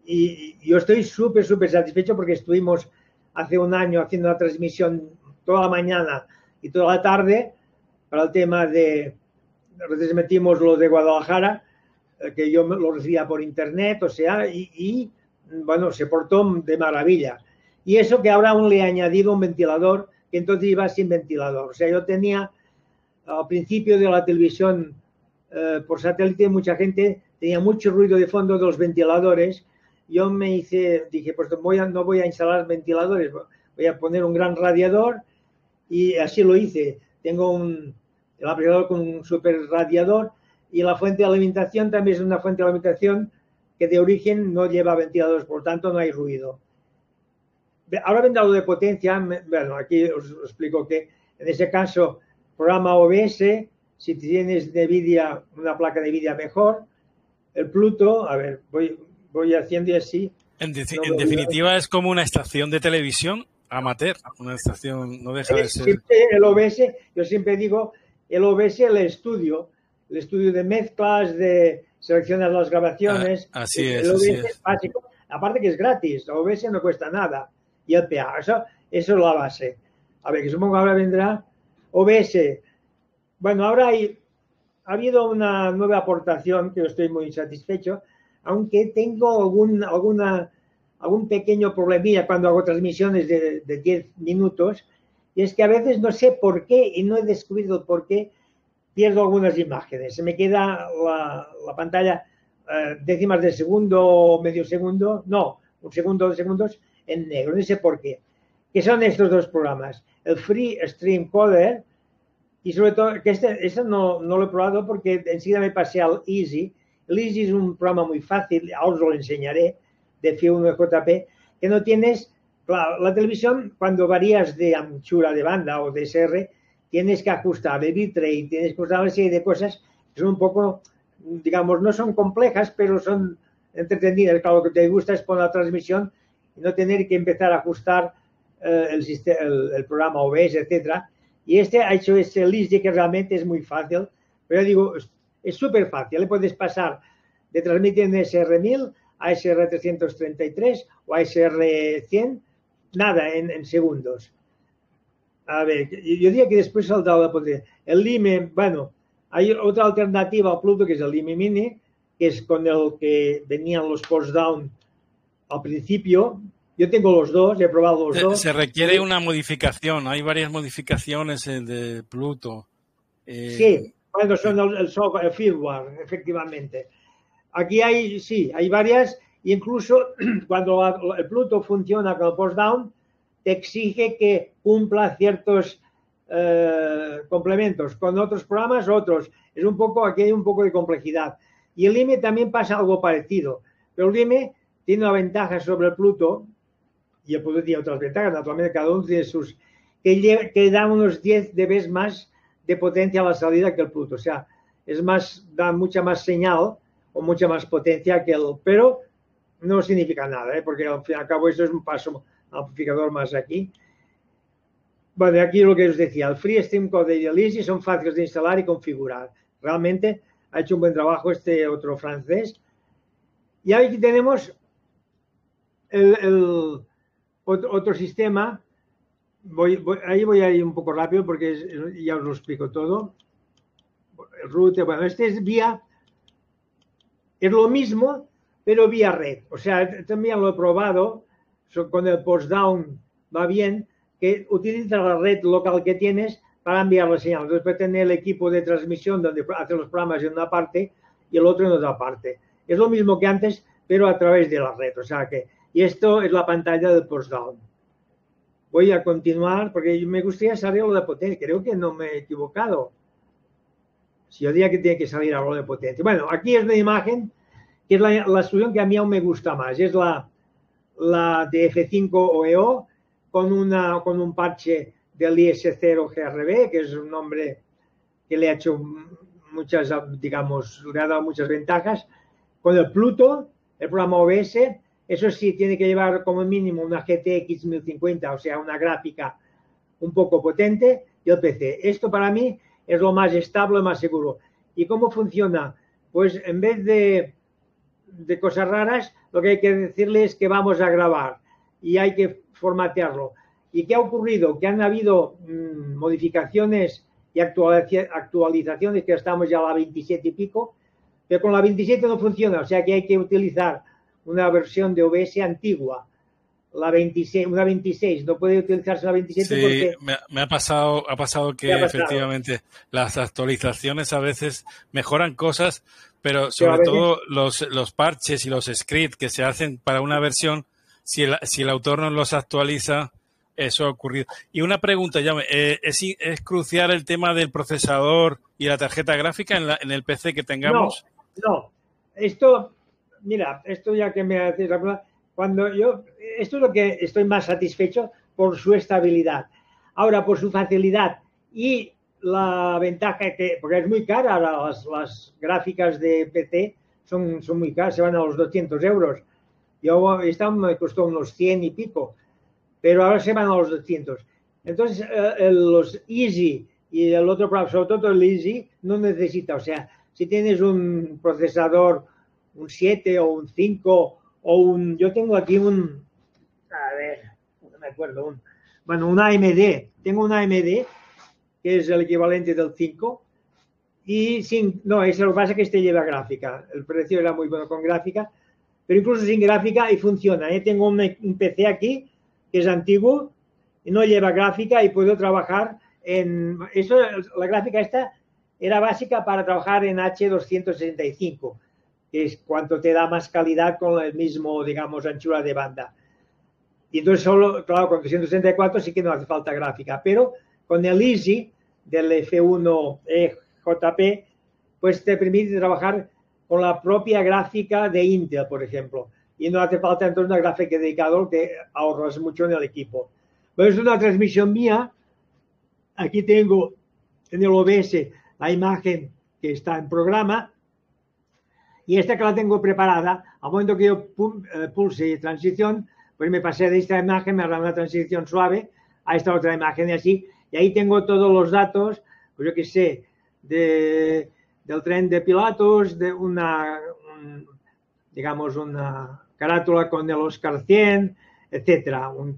Y, y yo estoy súper, súper satisfecho porque estuvimos hace un año haciendo una transmisión toda la mañana y toda la tarde para el tema de, metimos lo de Guadalajara, eh, que yo lo recibía por internet, o sea, y, y, bueno, se portó de maravilla. Y eso que ahora aún le he añadido un ventilador, que entonces iba sin ventilador. O sea, yo tenía al principio de la televisión eh, por satélite, mucha gente tenía mucho ruido de fondo de los ventiladores. Yo me hice, dije, pues voy a- no voy a instalar ventiladores, voy a poner un gran radiador y así lo hice. Tengo un el amplificador con un super radiador y la fuente de alimentación también es una fuente de alimentación que de origen no lleva ventiladores, por tanto no hay ruido. Ahora vendrá lo de potencia. Bueno, aquí os os explico que en ese caso, programa OBS, si tienes de NVIDIA, una placa de NVIDIA mejor. El Pluto, a ver, voy, voy haciendo y así. En, de- No, en definitiva, es como una estación de televisión amateur, una estación, no deja de ser. Siempre el OBS, yo siempre digo, el OBS, el estudio, el estudio de mezclas, de seleccionar las grabaciones. Ah, así el es, OBS así es. básico. Aparte que es gratis, el OBS no cuesta nada. Y el PA, eso, eso es la base. A ver, que supongo que ahora vendrá OBS. Bueno, ahora hay, ha habido una nueva aportación que yo estoy muy satisfecho, aunque tengo algún, alguna, algún pequeño problemilla cuando hago transmisiones de, de 10 minutos, y es que a veces no sé por qué y no he descubierto por qué pierdo algunas imágenes. Se me queda la, la pantalla eh, décimas de segundo o medio segundo, no, un segundo dos segundos en negro, no sé por qué. ¿Qué son estos dos programas? El Free Stream Coder y sobre todo, que este, este no, no, lo he probado porque enseguida me pasé al Easy. El Easy es un programa muy fácil, ahora os lo enseñaré, de F1 JP, que no tienes, la televisión cuando varías de anchura de banda o de SR, tienes que ajustar el bitrate, tienes que ajustar una serie de cosas que son un poco, digamos, no son complejas, pero son entretenidas. Claro, lo que te gusta es poner la transmisión y no tener que empezar a ajustar eh, el, el, el, programa OBS, etcétera. Y este ha hecho ese list que realmente es muy fácil, pero digo, es súper fácil. Le puedes pasar de transmitir en SR1000 a SR333 o a SR100, nada, en, en segundos. A ver, yo diría que después saldrá la potencia. El Lime, bueno, hay otra alternativa a Pluto que es el Lime Mini, que es con el que venían los post down al principio. Yo tengo los dos, he probado los se, dos. Se requiere una modificación, hay varias modificaciones de Pluto. Eh... Sí, cuando son el, el, software, el firmware, efectivamente. Aquí hay, sí, hay varias, incluso cuando el Pluto funciona con el post down, te exige que cumpla ciertos eh, complementos. Con otros programas, otros. Es un poco, aquí hay un poco de complejidad. Y el Lime también pasa algo parecido. Pero el Lime tiene una ventaja sobre el Pluto, y el Pluto tiene otras ventajas, naturalmente cada uno tiene sus, que, que da unos 10 dB más de potencia a la salida que el Pluto. O sea, es más, da mucha más señal o mucha más potencia que el, pero no significa nada, ¿eh? porque al fin y al cabo eso es un paso amplificador más aquí. Bueno, aquí lo que os decía, el Free Stream Code y el Easy son fáciles de instalar y configurar. Realmente ha hecho un buen trabajo este otro francés. Y aquí tenemos el, el otro, otro, sistema. Voy, voy, ahí voy a ir un poco rápido porque es, ya os lo explico todo. El root, bueno, este es vía, es lo mismo, pero vía red. O sea, también lo he probado con el post down va bien, que utiliza la red local que tienes para enviar la señal. Puedes tener el equipo de transmisión donde hace los programas en una parte y el otro en otra parte. Es lo mismo que antes, pero a través de la red. O sea que, y esto es la pantalla del post down. Voy a continuar porque me gustaría saber lo de potencia. Creo que no me he equivocado. Si yo diría que tiene que salir algo de potencia. Bueno, aquí es la imagen, que es la, la solución que a mí aún me gusta más. Es la, la de F5 OEO con, una, con un parche del IS0 GRB, que es un nombre que le ha hecho muchas, digamos, le ha dado muchas ventajas. Con el Pluto, el programa OBS, eso sí, tiene que llevar como mínimo una GTX 1050, o sea, una gráfica un poco potente, y el PC. Esto para mí es lo más estable, más seguro. ¿Y cómo funciona? Pues en vez de, de cosas raras, lo que hay que decirle es que vamos a grabar y hay que formatearlo. ¿Y qué ha ocurrido? Que han habido mmm, modificaciones y actualizaciones, que estamos ya a la 27 y pico, pero con la 27 no funciona, o sea que hay que utilizar una versión de OBS antigua. La 26, una 26, no puede utilizarse la 27 sí, porque... Me, me, ha pasado, ha pasado que ha pasado? efectivamente las actualizaciones a veces mejoran cosas, pero sobre pero todo los, los parches y los scripts que se hacen para una versión, si el, si el autor no los actualiza, eso ha ocurrido. Y una pregunta, ya eh, ¿es, ¿es, crucial el tema del procesador y la tarjeta gráfica en, la, en el PC que tengamos? No, no. Esto, mira, esto ya que me haces la cuando yo, esto es lo que estoy más satisfecho por su estabilidad. Ahora, por su facilidad y la ventaja que, porque es muy cara, las, las gráficas de PC son, son, muy caras, se van a los 200 euros. Yo, esta me costó unos 100 y pico, pero ahora se van a los 200. Entonces, eh, los Easy y el otro, sobre todo el Easy, no necesita, o sea, si tienes un procesador, un 7 o un 5 o un, yo tengo aquí un, a ver, no me acuerdo, un, bueno, un AMD, tengo un AMD que es el equivalente del 5. Y sin, no, es lo que pasa que este lleva gráfica. El precio era muy bueno con gráfica, pero incluso sin gráfica y funciona. ¿eh? Tengo un, un PC aquí que es antiguo y no lleva gráfica y puedo trabajar en... Eso, la gráfica esta era básica para trabajar en H265, que es cuanto te da más calidad con el mismo, digamos, anchura de banda. Y entonces solo, claro, con 264 sí que no hace falta gráfica, pero con el Easy del F1 EJP, pues te permite trabajar con la propia gráfica de Intel, por ejemplo. Y no hace falta entonces una gráfica dedicada que ahorras mucho en el equipo. Pues es una transmisión mía. Aquí tengo en el OBS la imagen que está en programa. Y esta que la tengo preparada, al momento que yo eh, pulse transición, pues me pasé de esta imagen, me hará una transición suave a esta otra imagen y así. Y ahí tengo todos los datos, pues yo que sé, de, del tren de Pilatos, de una, digamos, una carátula con el Oscar 100, etcétera, un,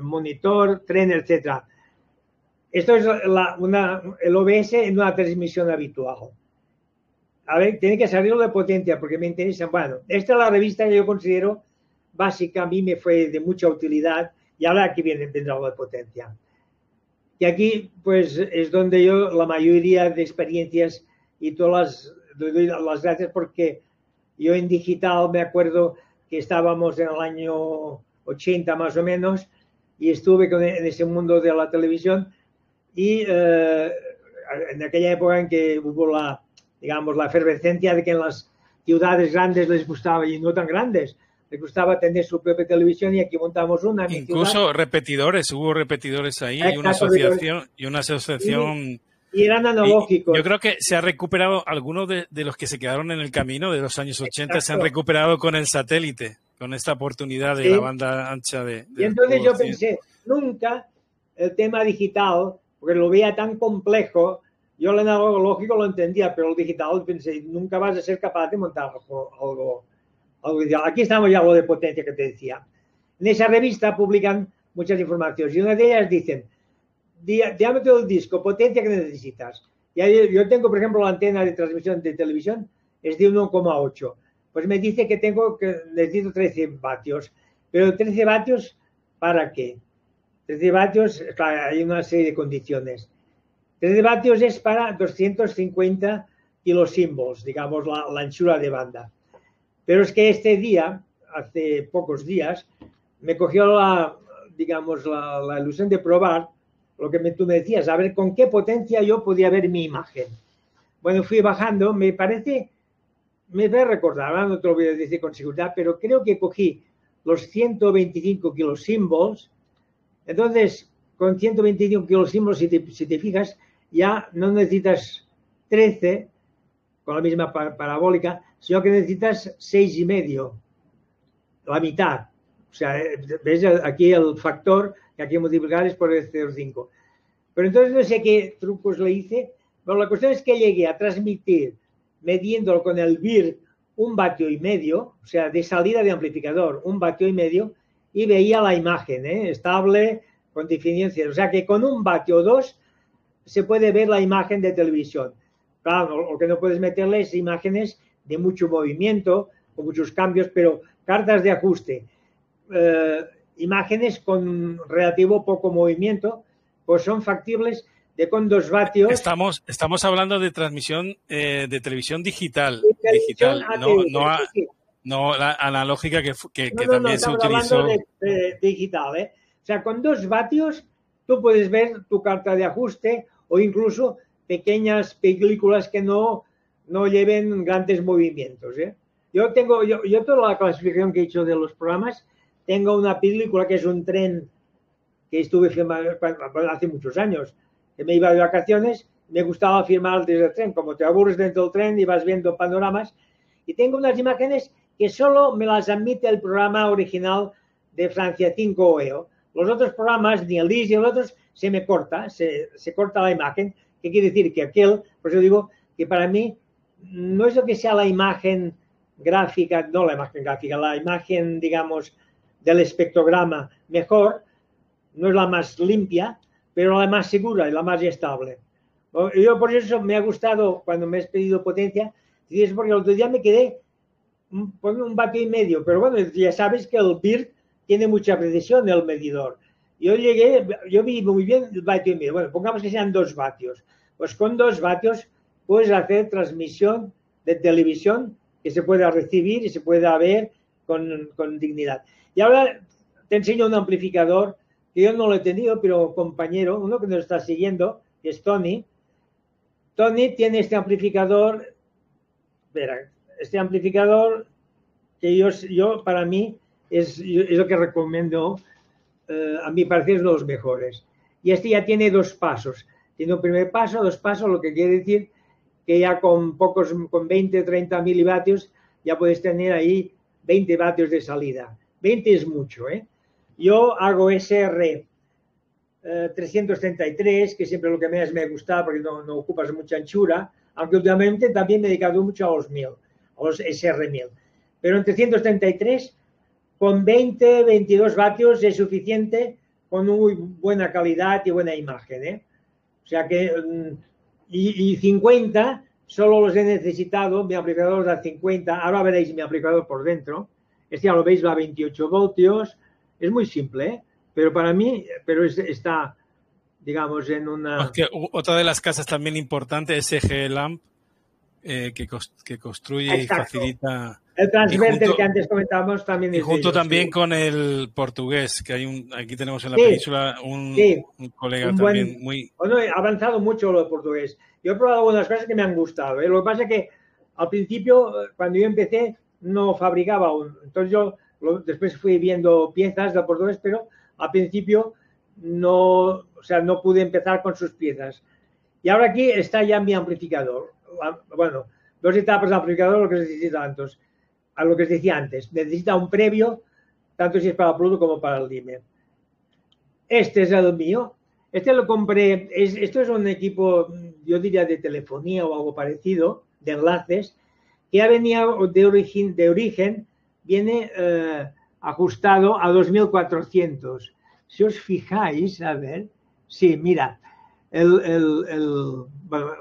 monitor, tren, etcétera. Esto es la, una, el OBS en una transmisión habitual. A ver, tiene que salir de potencia porque me interesa. Bueno, esta es la revista que yo considero básica, a mí me fue de mucha utilidad y ahora aquí viene, vendrá de potencia. Y aquí, pues, es donde yo la mayoría de experiencias y todas las, doy las gracias porque yo en digital me acuerdo que estábamos en el año 80 más o menos, y estuve en ese mundo de la televisión y eh, en aquella época en que hubo la, digamos, la efervescencia de que en las ciudades grandes les gustaba, y no tan grandes, les gustaba tener su propia televisión y aquí montamos una. Incluso repetidores, hubo repetidores ahí y una asociación, y una asociación... Y, eran analógicos. yo creo que se ha recuperado, algunos de, los que se quedaron en el camino de los años 80 se han recuperado con el satélite con esta oportunidad de la banda ancha de... y entonces yo pensé, nunca el tema digital, porque lo veía tan complejo, yo el analógico lo entendía, pero el digital pensé, nunca vas a ser capaz de montar algo, algo. Aquí estamos ya lo de potencia que te decía. En esa revista publican muchas informaciones y una de ellas dicen, diámetro del disco, potencia que necesitas. Y yo tengo, por ejemplo, la antena de transmisión de televisión, es de 1,8 pues me dice que tengo que necesito 13 vatios. Pero 13 vatios, ¿para qué? 13 vatios, hay una serie de condiciones. 13 vatios es para 250 kilosímbolos, digamos, la, anchura de banda. Pero es que este día, hace pocos días, me cogió la, digamos, la, ilusión de probar lo que tú me decías, a ver con qué potencia yo podía ver mi imagen. Bueno, fui bajando, me parece me voy a recordar, no te lo voy a decir con seguridad, pero creo que cogí los 125 kilosímbolos. Entonces, con 125 kilosímbolos, si te, si te fijas, ya no necesitas 13 con la misma parabólica, sino que necesitas 6 y medio, la mitad. O sea, ves aquí el factor que aquí multiplicar es por el 0,5. Pero entonces no sé qué trucos le hice, pero la cuestión es que llegué a transmitir mediéndolo con el BIR un vatio y medio, o sea, de salida de amplificador, un vatio y medio, y veía la imagen, ¿eh? estable, con deficiencias. O sea que con un vatio o dos se puede ver la imagen de televisión. Claro, lo que no puedes meterle es imágenes de mucho movimiento, con muchos cambios, pero cartas de ajuste, eh, imágenes con relativo poco movimiento, pues son factibles de con dos vatios. Estamos, estamos hablando de transmisión eh, de televisión digital, digital, no, no, no, la analógica que, que, también se utilizó. De, digital, ¿eh? O sea, con dos vatios tú puedes ver tu carta de ajuste o incluso pequeñas películas que no, no lleven grandes movimientos. ¿eh? Yo tengo, yo, yo toda la clasificación que he hecho de los programas, tengo una película que es un tren que estuve filmando hace muchos años, que me iba de vacaciones, me gustaba filmar desde el tren, como te aburres dentro del tren y vas viendo panoramas, y tengo unas imágenes que solo me las admite el programa original de Francia 5 EO. Los otros programas, ni el DIS ni los otros, se me corta, se, se corta la imagen, que quiere decir que aquel, por eso digo que para mí no es lo que sea la imagen gráfica, no la imagen gráfica, la imagen, digamos, del espectrograma mejor, no es la más limpia, pero la más segura y la más estable. Yo por eso me ha gustado cuando me has pedido potencia, y es porque el otro día me quedé un, pone un vatio y medio, pero bueno, ya sabes que el BIRT tiene mucha precisión el medidor. Yo llegué, yo vi muy bien el vatio y medio. Bueno, pongamos que sean dos vatios. Pues con dos vatios puedes hacer transmisión de televisión que se pueda recibir y se pueda ver con, con dignidad. Y ahora te enseño un amplificador que yo no lo he tenido, pero compañero, uno que nos está siguiendo, es Tony. Tony tiene este amplificador, espera, este amplificador que yo, yo para mí es, es lo que recomiendo, eh, a mi parecer es de los mejores. Y este ya tiene dos pasos. Tiene un primer paso, dos pasos, lo que quiere decir que ya con pocos, con 20, 30 milivatios, ya puedes tener ahí 20 vatios de salida. 20 es mucho, ¿eh? Yo hago SR 333, eh, que siempre lo que más me gusta porque no, no, ocupas mucha anchura, aunque últimamente también me he dedicado mucho a los 1000, a los SR1000. Pero en 333, con 20, 22 vatios es suficiente con muy buena calidad y buena imagen. ¿eh? O sea que, mm, y, y 50 solo los he necesitado, mi aplicador da 50, ahora veréis mi aplicador por dentro, este ya lo veis, va a 28 voltios, es muy simple, ¿eh? pero para mí, pero es, está, digamos, en una... otra de las casas también importante es EG Lamp, eh, que, que, construye y facilita... El transverter que antes comentábamos también Y junto también con el portugués, que hay un, aquí tenemos en la península un, un colega también muy... Bueno, ha avanzado mucho lo de portugués. Yo he probado algunas cosas que me han gustado. ¿eh? Lo que pasa es que al principio, cuando yo empecé, no fabricaba aún. Entonces yo después fui viendo piezas de portugués, pero al principio no, o sea, no pude empezar con sus piezas. Y ahora aquí está ya mi amplificador. Bueno, dos etapas de amplificador, lo que se necesita antes. A lo que os decía antes, necesita un previo, tanto si es para Pluto como para el Dime. Este es el mío. Este lo compré, esto es un equipo, yo diría, de telefonía o algo parecido, de enlaces, que ya venía de origen, de origen viene eh, ajustado a 2.400. Si os fijáis, a ver, sí, mira, el, el,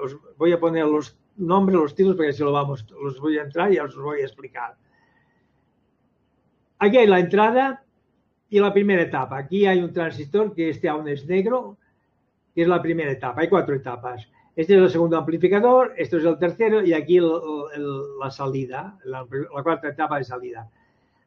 os voy a poner los nombres, los títulos, porque si lo vamos, los voy a entrar y os los voy a explicar. Aquí hay la entrada y la primera etapa. Aquí hay un transistor que este aún es negro, que es la primera etapa. Hay cuatro etapas. Este es el segundo amplificador, esto es el tercero y aquí la salida, la, la, cuarta etapa de salida.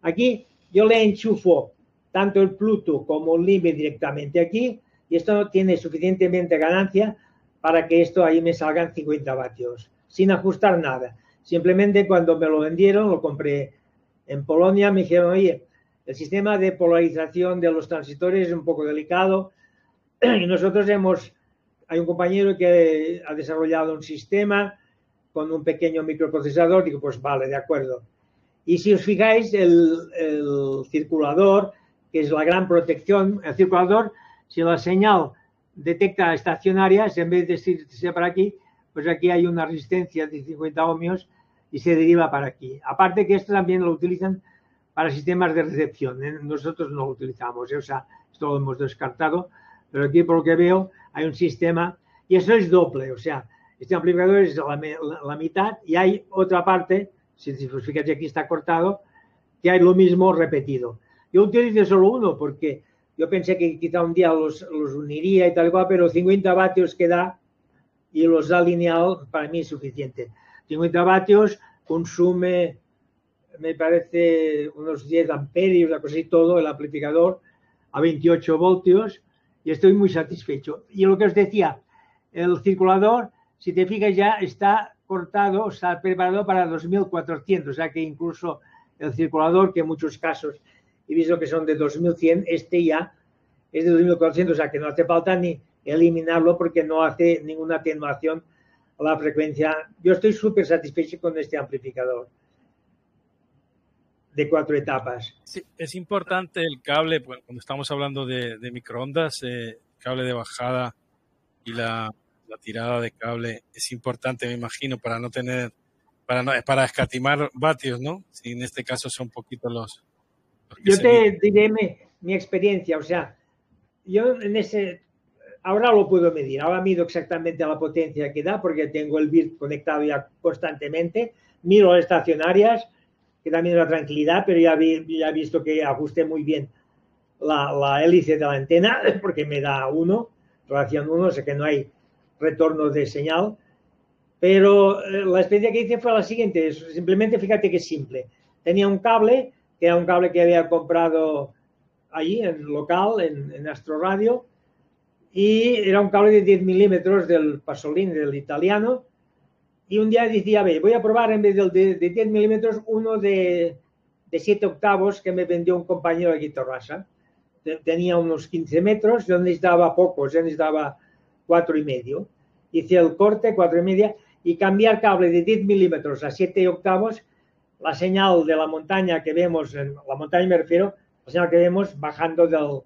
Aquí yo le enchufo tanto el Pluto como el Limbe directamente aquí y esto no tiene suficientemente ganancia para que esto ahí me salgan 50 vatios, sin ajustar nada. Simplemente cuando me lo vendieron, lo compré en Polonia, me dijeron, oye, el sistema de polarización de los transistores es un poco delicado y nosotros hemos hay un compañero que ha desarrollado un sistema con un pequeño microprocesador. Digo, pues vale, de acuerdo. Y si os fijáis, el, el circulador, que es la gran protección, el circulador, si la señal detecta estacionarias, en vez de irse para aquí, pues aquí hay una resistencia de 50 ohmios y se deriva para aquí. Aparte que esto también lo utilizan para sistemas de recepción. ¿eh? Nosotros no lo utilizamos, ¿eh? o sea, esto lo hemos descartado, pero aquí por lo que veo hay un sistema y eso es doble, o sea, este amplificador es la, la, la mitad y hay otra parte, si, si os fijáis aquí está cortado, que hay lo mismo repetido. Yo utilizo solo uno porque yo pensé que quizá un día los, los uniría y tal cual, pero 50 vatios que da y los da lineal para mí es suficiente. 50 vatios consume, me parece, unos 10 amperios, la cosa y todo, el amplificador a 28 voltios y estoy muy satisfecho. Y lo que os decía, el circulador, si te fijas ya está cortado, está preparado para 2400, o sea que incluso el circulador, que en muchos casos he visto que son de 2100, este ya es de 2400, o sea que no hace falta ni eliminarlo porque no hace ninguna atenuación a la frecuencia. Yo estoy súper satisfecho con este amplificador de cuatro etapas. Sí, es importante el cable, bueno, cuando estamos hablando de, de microondas, eh, cable de bajada y la, la, tirada de cable es importante, me imagino, para no tener, para, no, para escatimar vatios, ¿no? Si en este caso son poquitos los... los yo te diré mi, mi, experiencia, o sea, yo en ese, ahora lo puedo medir, ahora mido exactamente la potencia que da porque tengo el BIRT conectado ya constantemente, miro las estacionarias, que también era tranquilidad, pero ya, ya he visto que ajusté muy bien la, la, hélice de la antena, porque me da uno, relación uno, o sea que no hay retorno de señal. Pero eh, la experiencia que hice fue la siguiente, simplemente fíjate que es simple. Tenía un cable, que era un cable que había comprado allí, en local, en, en Astro Radio, y era un cable de 10 milímetros del Pasolini, del italiano, y un día decía, a voy a probar en vez del de, de 10 milímetros uno de, de 7 octavos que me vendió un compañero de Guitarrasa. Tenía unos 15 metros, yo necesitaba pocos, yo necesitaba 4 y medio. Hice el corte, 4 y media, y cambiar cable de 10 milímetros a 7 octavos, la señal de la montaña que vemos, en la montaña me refiero, la señal que vemos bajando del,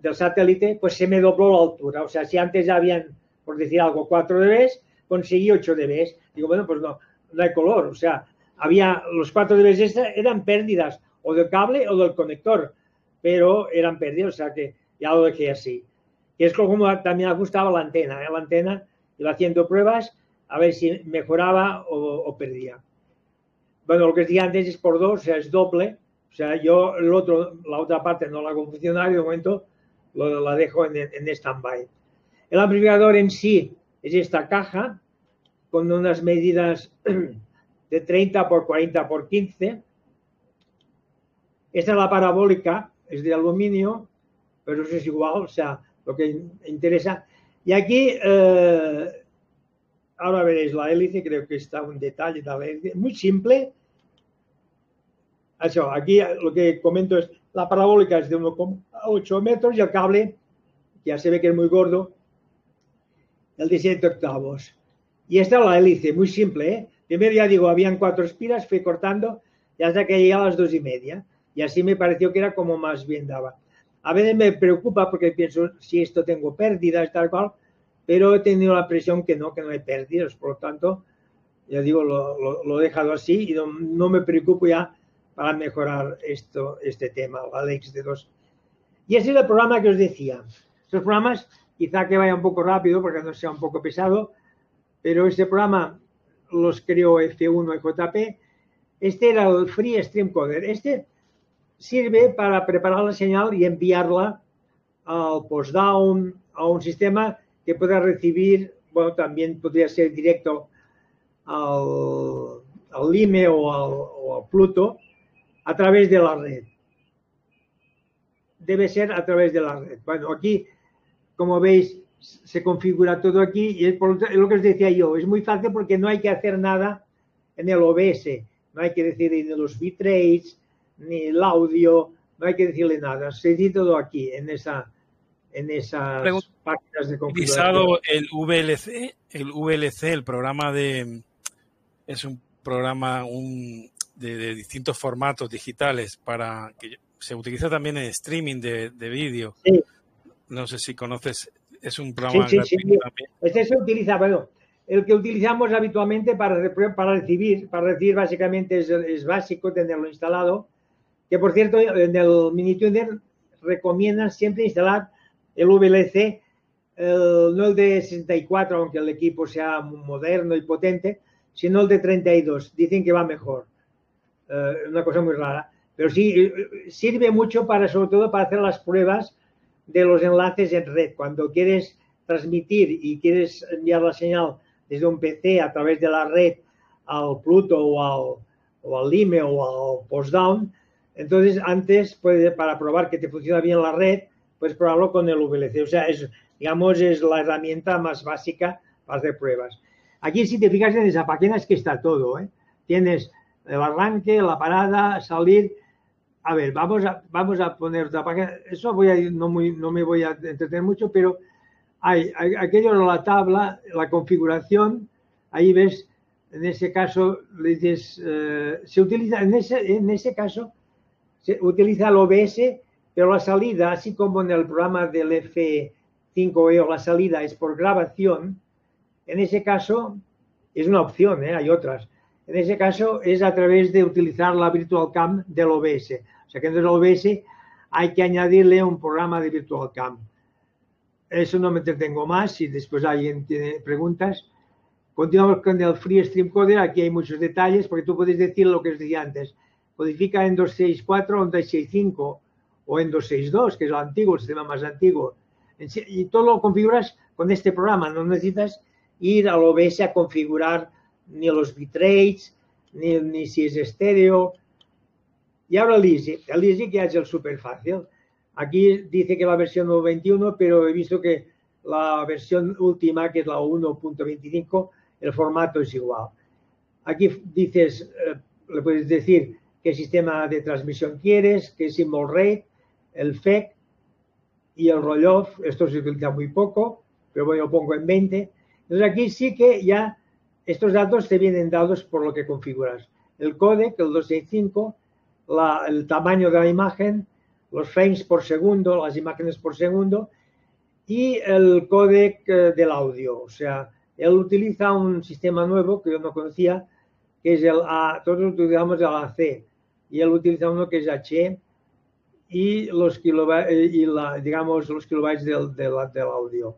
del satélite, pues se me dobló la altura. O sea, si antes ya habían, por decir algo, 4 dB, conseguí 8 dB. Digo, bueno, pues no, no hay color. O sea, había los 4 dB eran pérdidas o del cable o del conector, pero eran pérdidas, o sea que ya lo dejé así. Y es como también ajustaba la antena, ¿eh? la antena iba haciendo pruebas a ver si mejoraba o, o perdía. Bueno, lo que decía antes es por dos, o sea, es doble. O sea, yo el otro, la otra parte no la hago funcionar de momento lo, la dejo en, en stand-by. El amplificador en sí es esta caja con unas medidas de 30 por 40 por 15. Esta es la parabólica, es de aluminio, pero eso es igual, o sea, lo que interesa. Y aquí, eh, ahora veréis la hélice, creo que está un detalle de la hélice, muy simple. Eso, aquí lo que comento es, la parabólica es de 1,8 metros y el cable, ya se ve que es muy gordo, el 17 octavos. Y esta es la hélice, muy simple. ¿eh? Primero ya digo, habían cuatro espiras, fui cortando y hasta que llegué a las dos y media. Y así me pareció que era como más bien daba. A veces me preocupa porque pienso si esto tengo pérdidas, tal cual, pero he tenido la impresión que no, que no hay pérdidas. Por lo tanto, ya digo, lo, lo, lo he dejado así y no, no, me preocupo ya para mejorar esto, este tema, la Alex de 2. Y ese es el programa que os decía. Estos programas quizá que vaya un poco rápido porque no sea un poco pesado, pero este programa los creó F1 y JP. Este era el Free Stream Coder. Este sirve para preparar la señal y enviarla al postdown, a un sistema que pueda recibir, bueno, también podría ser directo al, al LIME o al, o al Pluto a través de la red. Debe ser a través de la red. Bueno, aquí como veis, se configura todo aquí y es, por lo que os decía yo, es muy fácil porque no hay que hacer nada en el OBS, no hay que decidir ni los bitrates, ni el audio, no hay que decirle nada, se dice todo aquí, en esa en esas Pregunta, páginas de configuración. el VLC, el VLC, el programa de es un programa un, de, de, distintos formatos digitales para que se utiliza también en streaming de, de vídeo. Sí. No sé si conoces, es un programa sí, sí, sí. Este se utiliza, bueno, el que utilizamos habitualmente para, para recibir, para recibir básicamente es, es, básico tenerlo instalado, que por cierto en el MiniTuner recomiendan siempre instalar el VLC, el, no el de 64, aunque el equipo sea moderno y potente, sino el de 32. Dicen que va mejor. Eh, una cosa muy rara. Pero sí, sirve mucho para, sobre todo, para hacer las pruebas de los enlaces en red. Cuando quieres transmitir y quieres enviar la señal desde un PC a través de la red al Pluto o al, o al Lime o al Postdown, entonces antes, puede, para probar que te funciona bien la red, puedes probarlo con el VLC. O sea, es, digamos, es la herramienta más básica para hacer pruebas. Aquí, si te fijas en esa página, es que está todo. ¿eh? Tienes el arranque, la parada, salir, a ver, vamos a, vamos a poner otra página. Eso voy a ir, no, muy, no me voy a entretener mucho, pero hay, hay aquello en la tabla, la configuración, ahí ves, en ese caso, le dices, eh, se utiliza, en ese, en ese caso, se utiliza el OBS, pero la salida, así como en el programa del F5E o la salida es por grabación, en ese caso es una opción, ¿eh? hay otras. En ese caso es a través de utilizar la Virtual Cam del OBS. O sea que en el OBS hay que añadirle un programa de Virtual Cam. Eso no me entretengo más. Si después alguien tiene preguntas, Continuamos con el Free Stream Coder. Aquí hay muchos detalles porque tú puedes decir lo que os decía antes. Codifica en 264 o en 265 o en 262, que es lo antiguo, el sistema más antiguo. Y todo lo configuras con este programa. No necesitas ir al OBS a configurar ni los bitrates, ni, ni si es estéreo. Y ahora el Easy. El Easy que es el súper fácil. Aquí dice que la versión 1.21, pero he visto que la versión última, que es la 1.25, el formato es igual. Aquí dices, eh, le puedes decir qué sistema de transmisión quieres, qué symbol rate, el FEC y el roll-off. Esto se utiliza muy poco, pero bueno, lo pongo en 20. Entonces aquí sí que ya estos datos te vienen dados por lo que configuras. El codec, el 265, la, el tamaño de la imagen, los frames por segundo, las imágenes por segundo y el codec eh, del audio. O sea, él utiliza un sistema nuevo que yo no conocía, que es el A, todos utilizamos el AC, y él utiliza uno que es H y los kilobytes, eh, y la, digamos, los kilobytes del, del audio.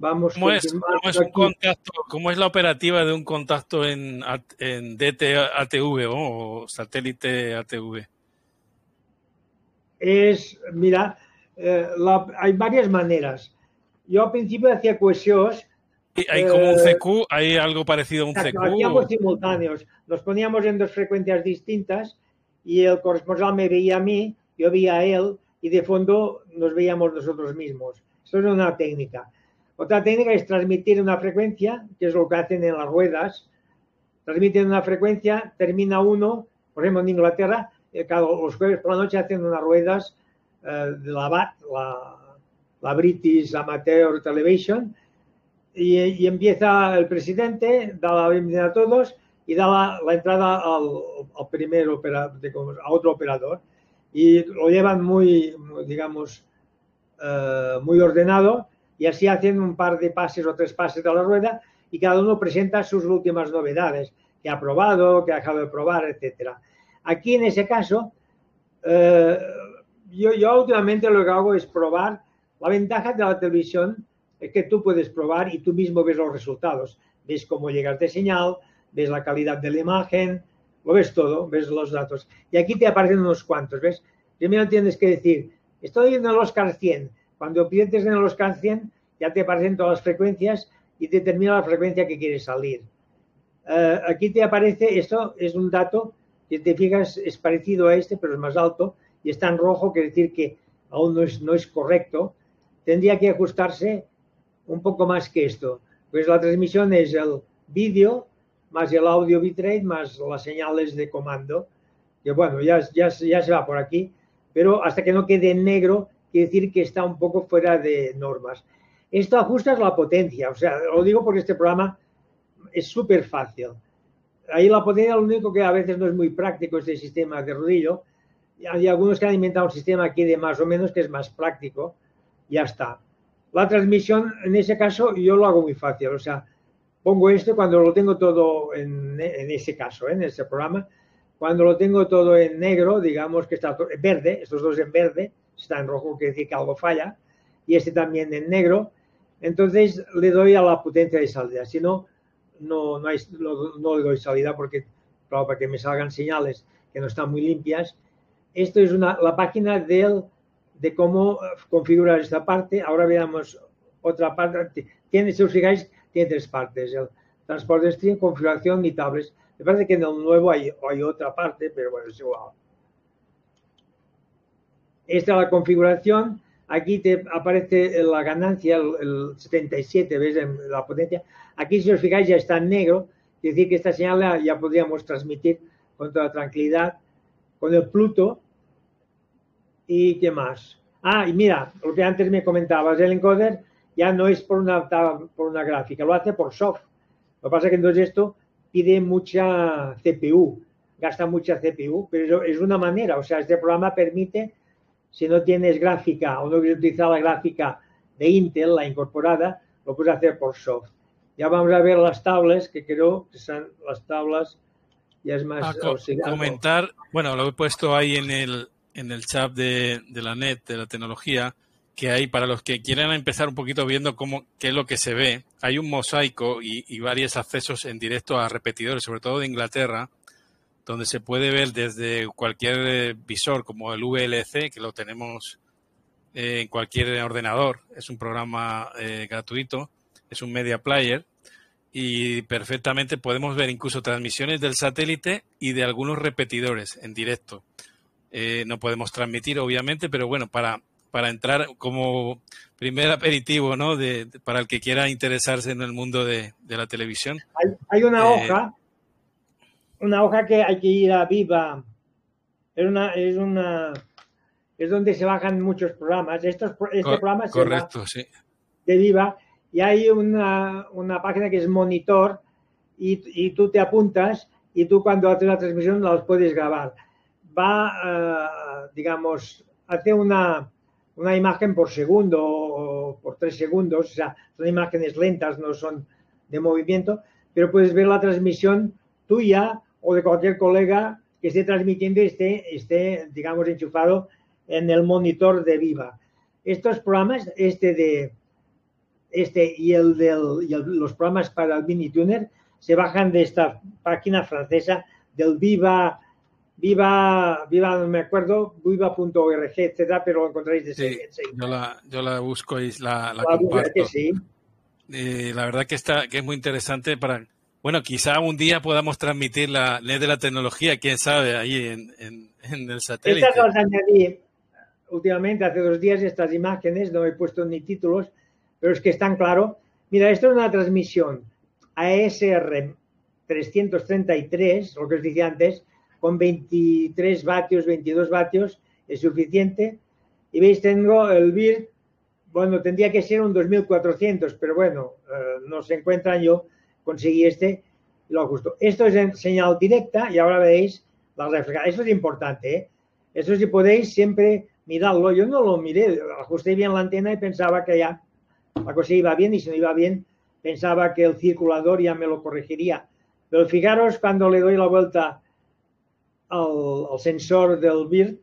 Vamos ¿Cómo es, ¿cómo es, un contacto, ¿Cómo es la operativa de un contacto en, en DT-ATV o satélite ATV? Es, mira, eh, la, hay varias maneras. Yo al principio hacía cohesiones. ¿Hay como un eh, CQ? ¿Hay algo parecido a un CQ? Hacíamos simultáneos. Nos poníamos en dos frecuencias distintas y el corresponsal me veía a mí, yo veía a él y de fondo nos veíamos nosotros mismos. Esto es una técnica. Otra técnica es transmitir una frecuencia, que es lo que hacen en las ruedas. Transmiten una frecuencia, termina uno, por ejemplo en Inglaterra, eh, cada, los jueves por la noche hacen unas ruedas eh, de la BAT, la, la, British Amateur Television, y, y, empieza el presidente, da la bienvenida a todos y da la, la entrada al, al primer operador, a otro operador. Y lo llevan muy, digamos, eh, muy ordenado y así hacen un par de pases o tres pases de la rueda y cada uno presenta sus últimas novedades, que ha probado, que ha dejado de probar, etc. Aquí en ese caso, eh, yo, yo últimamente lo que hago es probar. La ventaja de la televisión es que tú puedes probar y tú mismo ves los resultados. Ves cómo llegas de señal, ves la calidad de la imagen, lo ves todo, ves los datos. Y aquí te aparecen unos cuantos, ¿ves? Primero tienes que decir, estoy en el Oscar 100, cuando piensas en los CAN 100, ya te aparecen todas las frecuencias y determina la frecuencia que quieres salir. Uh, aquí te aparece, esto es un dato que te fijas es parecido a este, pero es más alto y está en rojo, quiere decir que aún no es, no es correcto. Tendría que ajustarse un poco más que esto. Pues la transmisión es el vídeo más el audio bitrate más las señales de comando. Que bueno, ya, ya, ya se va por aquí, pero hasta que no quede en negro quiere decir que está un poco fuera de normas. Esto ajustas la potencia, o sea, lo digo porque este programa es súper fácil. Ahí la potencia, lo único que a veces no es muy práctico este sistema de rodillo. Hay algunos que han inventado un sistema aquí de más o menos que es más práctico. Ya está. La transmisión, en ese caso, yo lo hago muy fácil. O sea, pongo esto cuando lo tengo todo en, ese caso, ¿eh? en ese programa. Cuando lo tengo todo en negro, digamos que está verde, estos dos en verde, está en rojo, quiere decir que algo falla, y este también en negro, entonces le doy a la potencia de salida, si no, no, no, hay, no, no le doy salida porque, claro, para que me salgan señales que no están muy limpias. Esto es una, la página del, de cómo configurar esta parte. Ahora veamos otra parte. Tiene, si os fijáis, tiene tres partes. El transporte stream, configuración y tablets. Me parece que en el nuevo hay, hay otra parte, pero bueno, es igual. Esta es la configuración. Aquí te aparece la ganancia, el, 77, ¿ves? La potencia. Aquí, si os fijáis, ya está en negro. Es decir, que esta señal ya podríamos transmitir con toda tranquilidad con el Pluto. ¿Y qué más? Ah, y mira, lo que antes me comentabas, el encoder ya no es por una, por una gráfica, lo hace por soft. Lo que pasa es que entonces esto pide mucha CPU, gasta mucha CPU, pero es una manera, o sea, este programa permite si no tienes gráfica o no quieres utilizar la gráfica de Intel, la incorporada, lo puedes hacer por soft. Ya vamos a ver las tablas, que creo que son las tablas, ya es más... Ah, comentar, bueno, lo he puesto ahí en el, en el chat de, de, la net, de la tecnología, que hay, para los que quieran empezar un poquito viendo cómo, qué es lo que se ve, hay un mosaico y, y varios accesos en directo a repetidores, sobre todo de Inglaterra, donde se puede ver desde cualquier eh, visor como el VLC, que lo tenemos eh, en cualquier ordenador, es un programa eh, gratuito, es un media player y perfectamente podemos ver incluso transmisiones del satélite y de algunos repetidores en directo. no podemos transmitir, obviamente, pero bueno, para, para entrar como primer aperitivo, ¿no? De, para el que quiera interesarse en el mundo de, de la televisión. Hay, hay una hoja una hoja que hay que ir a Viva. Es una, es una, es donde se bajan muchos programas. Estos, este Cor programa se correcto, sí. de Viva y hay una, una página que es monitor y, y, tú te apuntas y tú cuando haces la transmisión los puedes grabar. Va, uh, digamos, hace una, una imagen por segundo o por tres segundos, o sea, son imágenes lentas, no son de movimiento, pero puedes ver la transmisión tuya o de cualquier colega que esté transmitiendo y esté, esté, digamos, enchufado en el monitor de Viva. Estos programas, este de este y el de los programas para el mini tuner, se bajan de esta página francesa del Viva, Viva, Viva, no me acuerdo, viva.org, etcétera, pero lo encontráis de sí, yo la, yo la busco y la, la, la comparto. Sí. Eh, la verdad que está, que es muy interesante para bueno, quizá un día podamos transmitir la ley de la tecnología, quién sabe, ahí en, en, en el satélite. Estas últimamente, hace dos días, estas imágenes, no he puesto ni títulos, pero es que están claro. Mira, esto es una transmisión ASR 333, lo que os decía antes, con 23 vatios, 22 vatios, es suficiente. Y veis, tengo el BIR, bueno, tendría que ser un 2400, pero bueno, eh, no se encuentra yo conseguí este lo ajusto. Esto es en señal directa y ahora veis la refleja. Eso es importante. ¿eh? Eso si podéis siempre mirarlo. Yo no lo miré, ajusté bien la antena y pensaba que ya la cosa iba bien y si no iba bien pensaba que el circulador ya me lo corregiría. Pero fijaros cuando le doy la vuelta al, al sensor del BIR,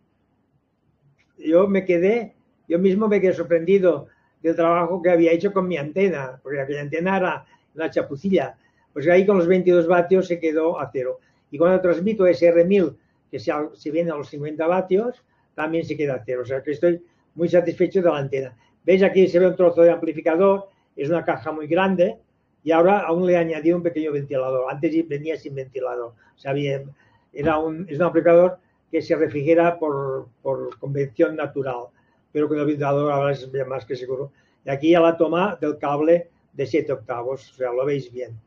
yo me quedé, yo mismo me quedé sorprendido del trabajo que había hecho con mi antena, porque aquella antena era la chapucilla. Pues ahí con los 22 vatios se quedó a cero. Y cuando transmito SR1000, que se, se viene a los 50 vatios, también se queda a cero. O sea que estoy muy satisfecho de la antena. ¿Veis? Aquí se ve un trozo de amplificador, es una caja muy grande y ahora aún le he añadido un pequeño ventilador. Antes venía sin ventilador. O sea, bien, era un, es un amplificador que se refrigera por, por convención natural, pero con el ventilador ahora es más que seguro. Y aquí ya la toma del cable de 7 octavos, o sea, lo veis bien.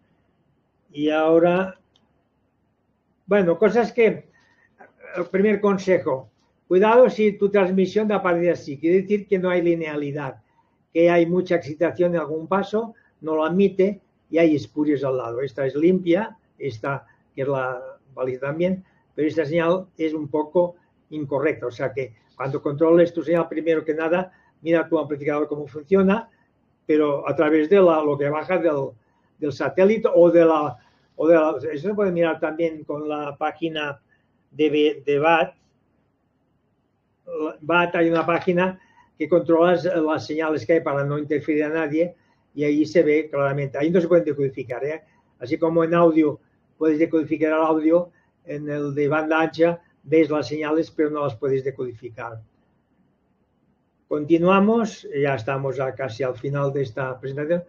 Y ahora, bueno, cosas que, el primer consejo, cuidado si tu transmisión da para así, quiere decir que no hay linealidad, que hay mucha excitación en algún paso, no lo admite y hay espurios al lado. Esta es limpia, esta que es la válida también, pero esta señal es un poco incorrecta, o sea que cuando controles tu señal, primero que nada, mira tu amplificador cómo funciona, pero a través de la, lo que baja del, del, satélite o de la, o de la, Eso se puede mirar también con la página de, de BAT. BAT hay una página que controla las señales que hay para no interferir a nadie y ahí se ve claramente. Ahí no se pueden decodificar. ¿eh? Así como en audio puedes decodificar el audio, en el de banda ancha ves las señales pero no las puedes decodificar. Continuamos, ya estamos ya casi al final de esta presentación.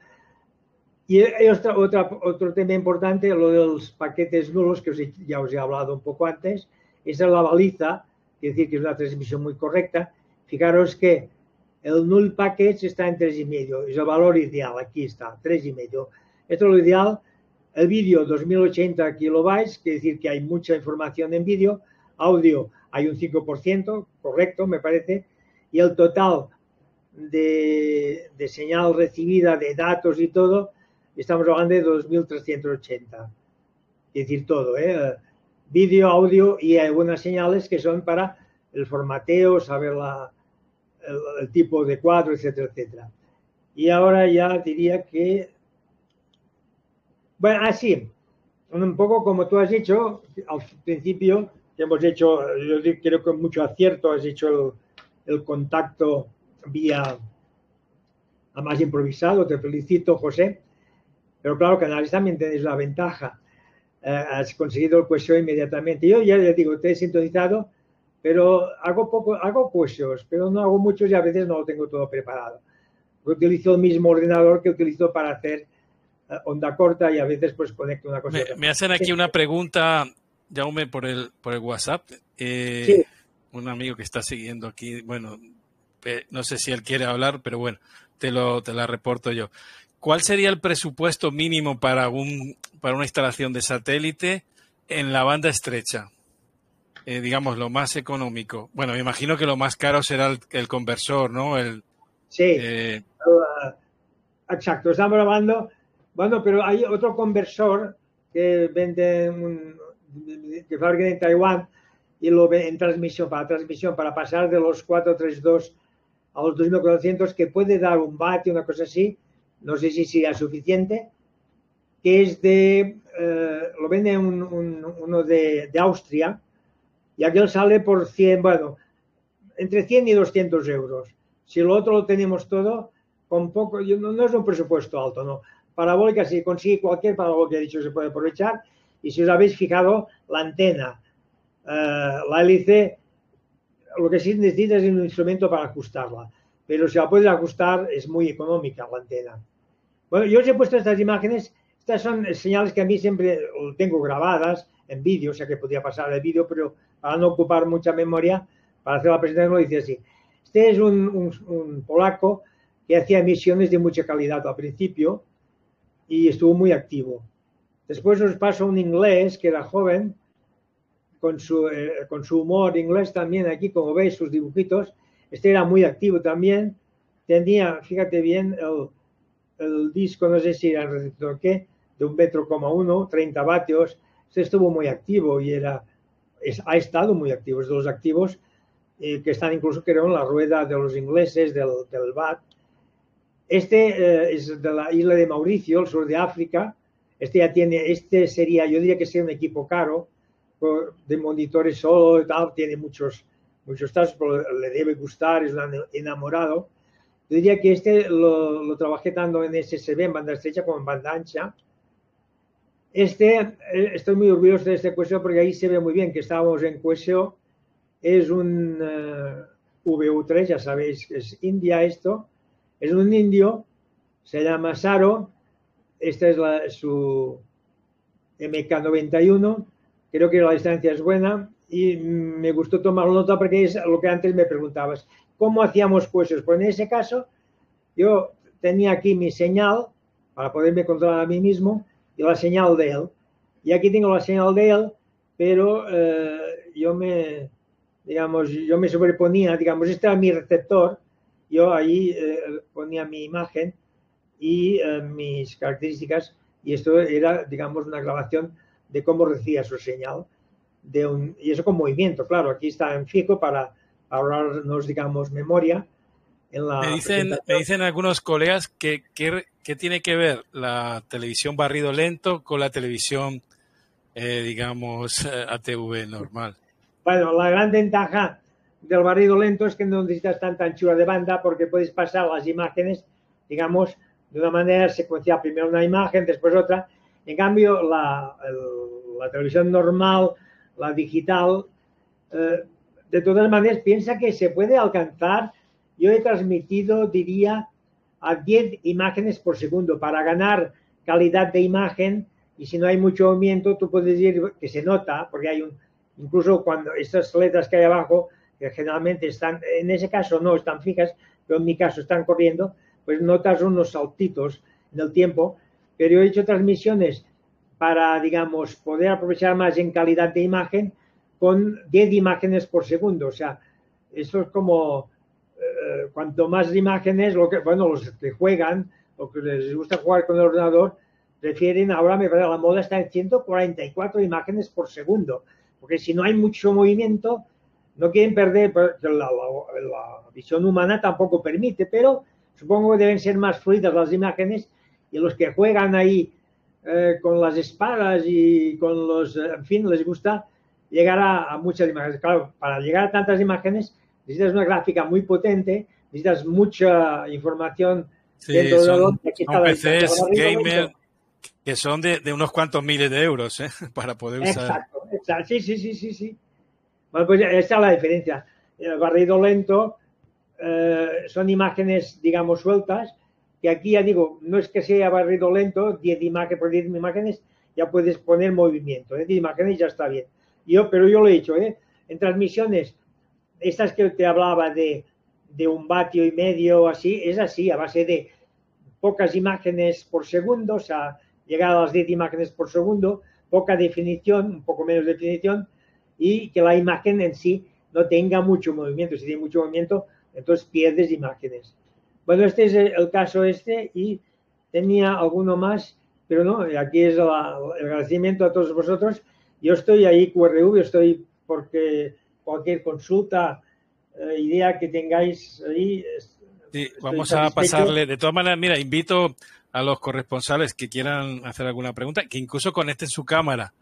Y otra, otra, otro tema importante, lo de los paquetes nulos, que ya os he hablado un poco antes, esa es la baliza, quiere decir que es una transmisión muy correcta. Fijaros que el null package está en 3,5, es el valor ideal, aquí está, 3,5. Esto es lo ideal. El vídeo, 2080 kilobytes, quiere decir que hay mucha información en vídeo. Audio, hay un 5%, correcto, me parece y el total de, de, señal recibida de datos y todo, estamos hablando de 2.380. Es decir, todo, ¿eh? vídeo, audio y algunas señales que son para el formateo, saber la, el, el, tipo de cuadro, etcétera, etcétera. Y ahora ya diría que, bueno, así, un poco como tú has dicho al principio, hemos hecho, yo creo que mucho acierto has hecho el, el contacto vía además improvisado, te felicito, José. Pero claro, Canales también tienes la ventaja. Eh, has conseguido el cuestión inmediatamente. Yo ya le digo, te he sintonizado, pero hago poco, hago cuestiones, pero no hago muchos y a veces no lo tengo todo preparado. Utilizo el mismo ordenador que utilizo para hacer eh, onda corta y a veces pues conecto una cosa. Me, me hacen aquí una pregunta, Jaume, por el, por el WhatsApp. Eh, sí. Un amigo que está siguiendo aquí, bueno, no sé si él quiere hablar, pero bueno, te, lo, te la reporto yo. ¿Cuál sería el presupuesto mínimo para, un, para una instalación de satélite en la banda estrecha? Eh, digamos, lo más económico. Bueno, me imagino que lo más caro será el, el conversor, ¿no? El, sí, eh... uh, exacto. Estamos hablando, bueno, pero hay otro conversor que vende, un, que fabrica en Taiwán y lo en transmisión, para transmisión, para pasar de los 432 a los 2400, que puede dar un bate, una cosa así, no sé si sea suficiente, que es de, eh, lo vende un, un, uno de, de, Austria, y aquel sale por 100, bueno, entre 100 y 200 euros. Si lo otro lo tenemos todo, con poco, no, no es un presupuesto alto, no. Parabólica, si consigue cualquier parabólica, dicho, se puede aprovechar. Y si os habéis fijado, la antena, la hélice, lo que sí necesita es un instrumento para ajustarla. Pero si la puedes ajustar, es muy económica la antena. Bueno, yo os he puesto estas imágenes. Estas son señales que a mí siempre tengo grabadas en vídeo, o sea que podría pasar el vídeo, pero para no ocupar mucha memoria, para hacer la presentación lo dice así. Este es un polaco que hacía emisiones de mucha calidad al principio y estuvo muy activo. Después os paso un inglés que era joven, con su, eh, con su humor inglés también, aquí como veis sus dibujitos. Este era muy activo también. Tenía, fíjate bien, el, disco, no sé si era el receptor qué, de un metro coma uno, 30 vatios. Este estuvo muy activo y era, ha estado muy activo. Es de los activos eh, que están incluso, creo, en la rueda de los ingleses del, del BAT. Este eh, es de la isla de Mauricio, el sur de África. Este ya tiene, este sería, yo diría que sería un equipo caro, de monitores solo tal, tiene muchos, muchos tazos, pero le debe gustar, es un enamorado. Yo diría que este lo, lo, trabajé tanto en SSB, en banda estrecha, como en banda ancha. Este, eh, estoy muy orgulloso de este QSO porque ahí se ve muy bien que estábamos en QSO. Es un uh, VU3, ya sabéis que es India esto. Es un indio, se llama Saro. Esta es la, su MK91 creo que la distancia es buena y me gustó tomar nota porque es lo que antes me preguntabas. ¿Cómo hacíamos puestos? Pues en ese caso, yo tenía aquí mi señal para poderme controlar a mí mismo y la señal de él. Y aquí tengo la señal de él, pero eh, yo me, digamos, yo me sobreponía, digamos, este era mi receptor, yo ahí eh, ponía mi imagen y eh, mis características y esto era, digamos, una grabación de cómo recibía su señal. De un, y eso con movimiento, claro, aquí está en fijo para ahorrarnos, digamos, memoria. En la me, dicen, me dicen algunos colegas que, que, que, tiene que ver la televisión barrido lento con la televisión, eh, digamos, ATV normal. Bueno, la gran ventaja del barrido lento es que no necesitas tanta anchura de banda porque puedes pasar las imágenes, digamos, de una manera secuencial. Primero una imagen, después otra, en cambio, la, el, la televisión normal, la digital, eh, de todas maneras, piensa que se puede alcanzar, yo he transmitido, diría, a 10 imágenes por segundo. Para ganar calidad de imagen y si no hay mucho movimiento, tú puedes ir, que se nota, porque hay un, incluso cuando estas letras que hay abajo, que generalmente están, en ese caso no están fijas, pero en mi caso están corriendo, pues notas unos saltitos en el tiempo pero he hecho transmisiones para, digamos, poder aprovechar más en calidad de imagen con 10 imágenes por segundo. O sea, eso es como eh, cuanto más imágenes, lo que, bueno, los que juegan, o que les gusta jugar con el ordenador, prefieren, ahora me parece, la moda está en 144 imágenes por segundo, porque si no hay mucho movimiento, no quieren perder, la, la, la visión humana tampoco permite, pero supongo que deben ser más fluidas las imágenes y los que juegan ahí eh, con las espadas y con los, en fin, les gusta llegar a, a, muchas imágenes. Claro, para llegar a tantas imágenes necesitas una gráfica muy potente, necesitas mucha información dentro son, de aquí son PCs gamer que son de, de unos cuantos miles de euros ¿eh? para poder usar. Exacto, exacto, sí, sí, sí, sí, sí. Bueno, pues esa es la diferencia. El barrido lento eh, son imágenes, digamos, sueltas, que aquí ya digo, no es que sea barrido lento, 10 imágenes por 10 imágenes, ya puedes poner movimiento, ¿eh? 10 imágenes ya está bien. Yo, pero yo lo he hecho, ¿eh? En transmisiones, estas que te hablaba de, de un vatio y medio, así, es así, a base de pocas imágenes por segundo, o sea, llegar a las 10 imágenes por segundo, poca definición, un poco menos definición, y que la imagen en sí no tenga mucho movimiento. Si tiene mucho movimiento, entonces pierdes imágenes. Bueno, este es el caso este y tenía alguno más, pero no, aquí es la- el agradecimiento a todos vosotros. Yo estoy ahí, QRV, estoy porque cualquier consulta, eh, idea que tengáis ahí. Sí, vamos a pasarle. De todas maneras, mira, invito a los corresponsales que quieran hacer alguna pregunta, que incluso conecten su cámara.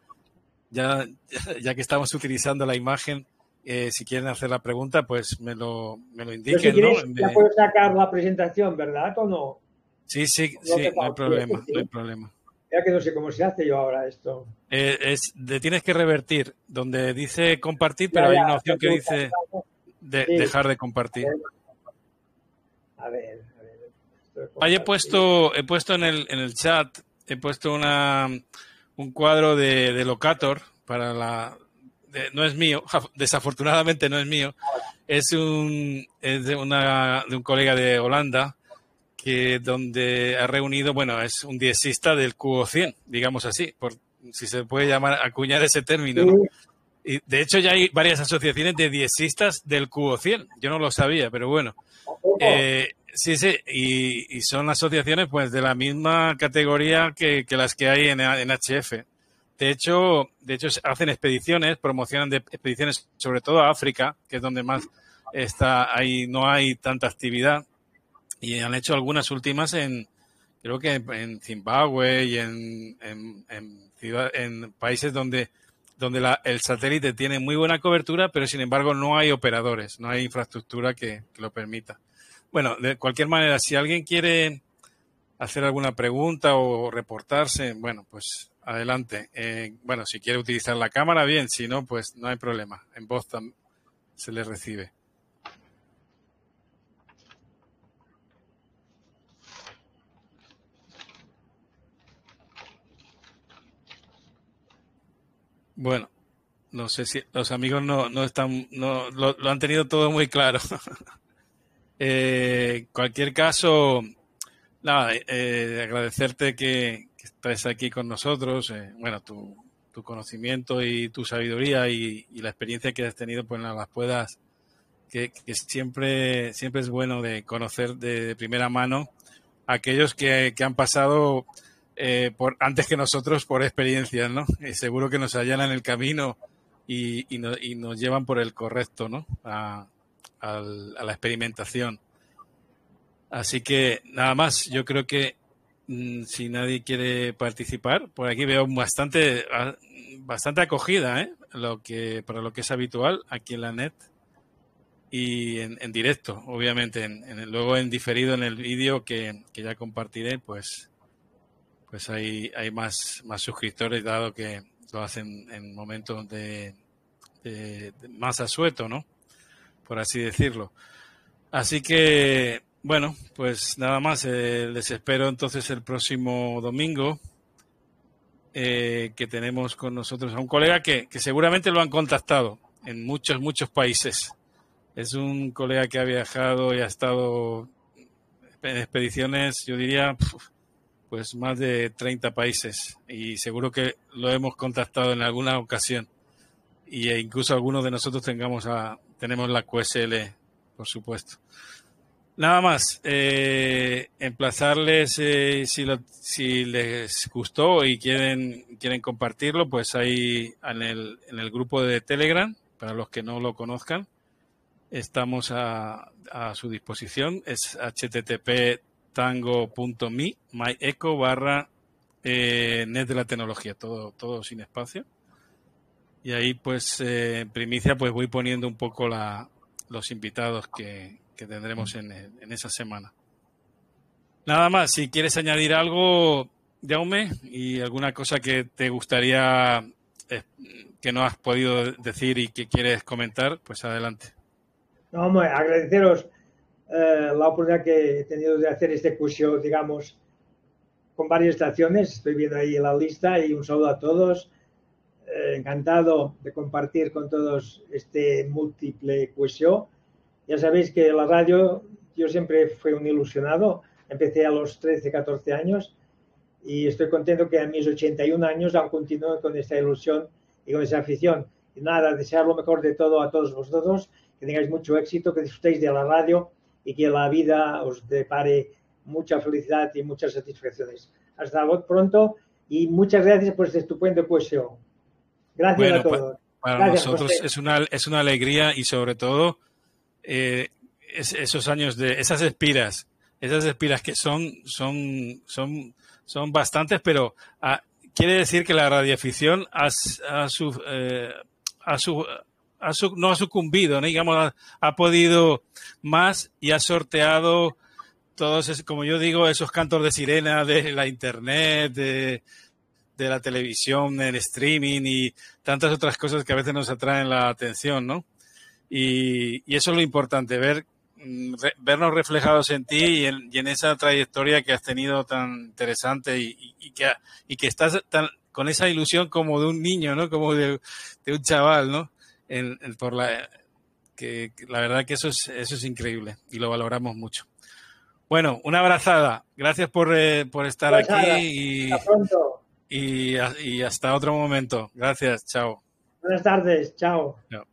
Ya, ya que estamos utilizando la imagen, eh, si quieren hacer la pregunta, pues me lo, me lo si indiquen, ¿no? ya puedo sacar la presentación, ¿verdad? ¿O no? Sí, sí, No sí, no hay problema, no hay problema. Ya que no sé cómo se hace yo ahora esto. Eh, es, le tienes que revertir, donde dice compartir, pero Ya, hay una opción que dice de- Sí. dejar de compartir. A ver, a ver. Ahí he puesto, he puesto en el, en el chat, he puesto una, un cuadro de, de Locator para la, no es mío, desafortunadamente no es mío, es un, es de una, de un colega de Holanda que donde ha reunido, bueno, es un diezista del cubo 100, digamos así, por si se puede llamar, acuñar ese término, ¿no? Y de hecho ya hay varias asociaciones de diezistas del cubo 100, yo no lo sabía, pero bueno. Eh, sí, sí, y, y son asociaciones pues de la misma categoría que, que las que hay en, en HF. De hecho, de hecho hacen expediciones, promocionan de expediciones sobre todo a África, que es donde más está ahí no hay tanta actividad y han hecho algunas últimas en creo que en Zimbabue y en, en, ciudad- en países donde donde la- el satélite tiene muy buena cobertura, pero sin embargo no hay operadores, no hay infraestructura que lo permita. Bueno, de cualquier manera, si alguien quiere hacer alguna pregunta o reportarse, bueno, pues adelante. Eh, bueno, si quiere utilizar la cámara, bien, si no, pues no hay problema. En voz se le recibe. Bueno, no sé si los amigos no, no están, no, lo, han tenido todo muy claro. Eh, cualquier caso, nada, eh, agradecerte que, que estés aquí con nosotros. eh, bueno, tu, tu conocimiento y tu sabiduría y, y la experiencia que has tenido, pues las puedas, que, que siempre, siempre es bueno de conocer de, de primera mano aquellos que, que han pasado eh, por, antes que nosotros por experiencias, ¿no? Y seguro que nos allanan el camino y, y, no- y nos llevan por el correcto, ¿no? A, a la experimentación. Así que nada más, yo creo que si nadie quiere participar, por aquí veo bastante, a- bastante acogida, ¿eh? Lo que, para lo que es habitual aquí en la net y en, directo, obviamente, en, en luego en diferido en el vídeo que, que ya compartiré, pues, pues hay, hay más, más suscriptores dado que lo hacen en momentos de, de- de más asueto, ¿no? Por así decirlo. Así que, bueno, pues nada más, eh, les espero entonces el próximo domingo eh, que tenemos con nosotros a un colega que, que seguramente lo han contactado en muchos, muchos países. Es un colega que ha viajado y ha estado en expediciones, yo diría, pues más de 30 países y seguro que lo hemos contactado en alguna ocasión y e incluso algunos de nosotros tengamos a, tenemos la QSL, por supuesto. Nada más, eh, emplazarles eh, si, lo- si les gustó y quieren, quieren compartirlo, pues ahí en el, en el grupo de Telegram, para los que no lo conozcan, estamos a, a su disposición. Es http tango.me, myeco barra eh, net de la tecnología, todo, todo sin espacio. Y ahí, pues, eh, en primicia, pues voy poniendo un poco la, los invitados que, que tendremos en, el- en esa semana. Nada más, si quieres añadir algo, Jaume, y alguna cosa que te gustaría eh, que no has podido decir y que quieres comentar, pues adelante. No, hombre, agradeceros eh, la oportunidad que he tenido de hacer este curso, digamos, con varias estaciones. Estoy viendo ahí la lista y un saludo a todos. Eh, encantado de compartir con todos este múltiple curso. Ya sabéis que la radio, yo siempre fui un ilusionado. Empecé a los 13, 14 años y estoy contento que a mis 81 años aún continúe con esta ilusión y con esa afición. Y nada, desear lo mejor de todo a todos vosotros, que tengáis mucho éxito, que disfrutéis de la radio y que la vida os depare mucha felicidad y muchas satisfacciones. Hasta pronto y muchas gracias por este estupendo poesio. Gracias a todos. Para, nosotros es una, es una alegría y sobre todo eh, esos años de esas espiras, esas espiras que son, son, son, son bastantes, pero ah, quiere decir que la radioafición ha, ha, su, eh, ha, su, no ha sucumbido, ¿no? digamos, ha, podido más y ha sorteado todos, como yo digo, esos cantos de sirena de la internet, de, de la televisión, el streaming y tantas otras cosas que a veces nos atraen la atención, ¿no? Y, y eso es lo importante, ver mm, vernos reflejados en ti y en, y en, esa trayectoria que has tenido tan interesante y, y, que, y que estás tan, con esa ilusión como de un niño, ¿no? Como de, de un chaval, ¿no? en, en, por la, que, que, la verdad que eso es, eso es increíble y lo valoramos mucho. Bueno, una abrazada. Gracias por, eh, por estar Pues nada, aquí y, Hasta pronto. y, y hasta otro momento. Gracias. Chao. Buenas tardes. Chao. Chao.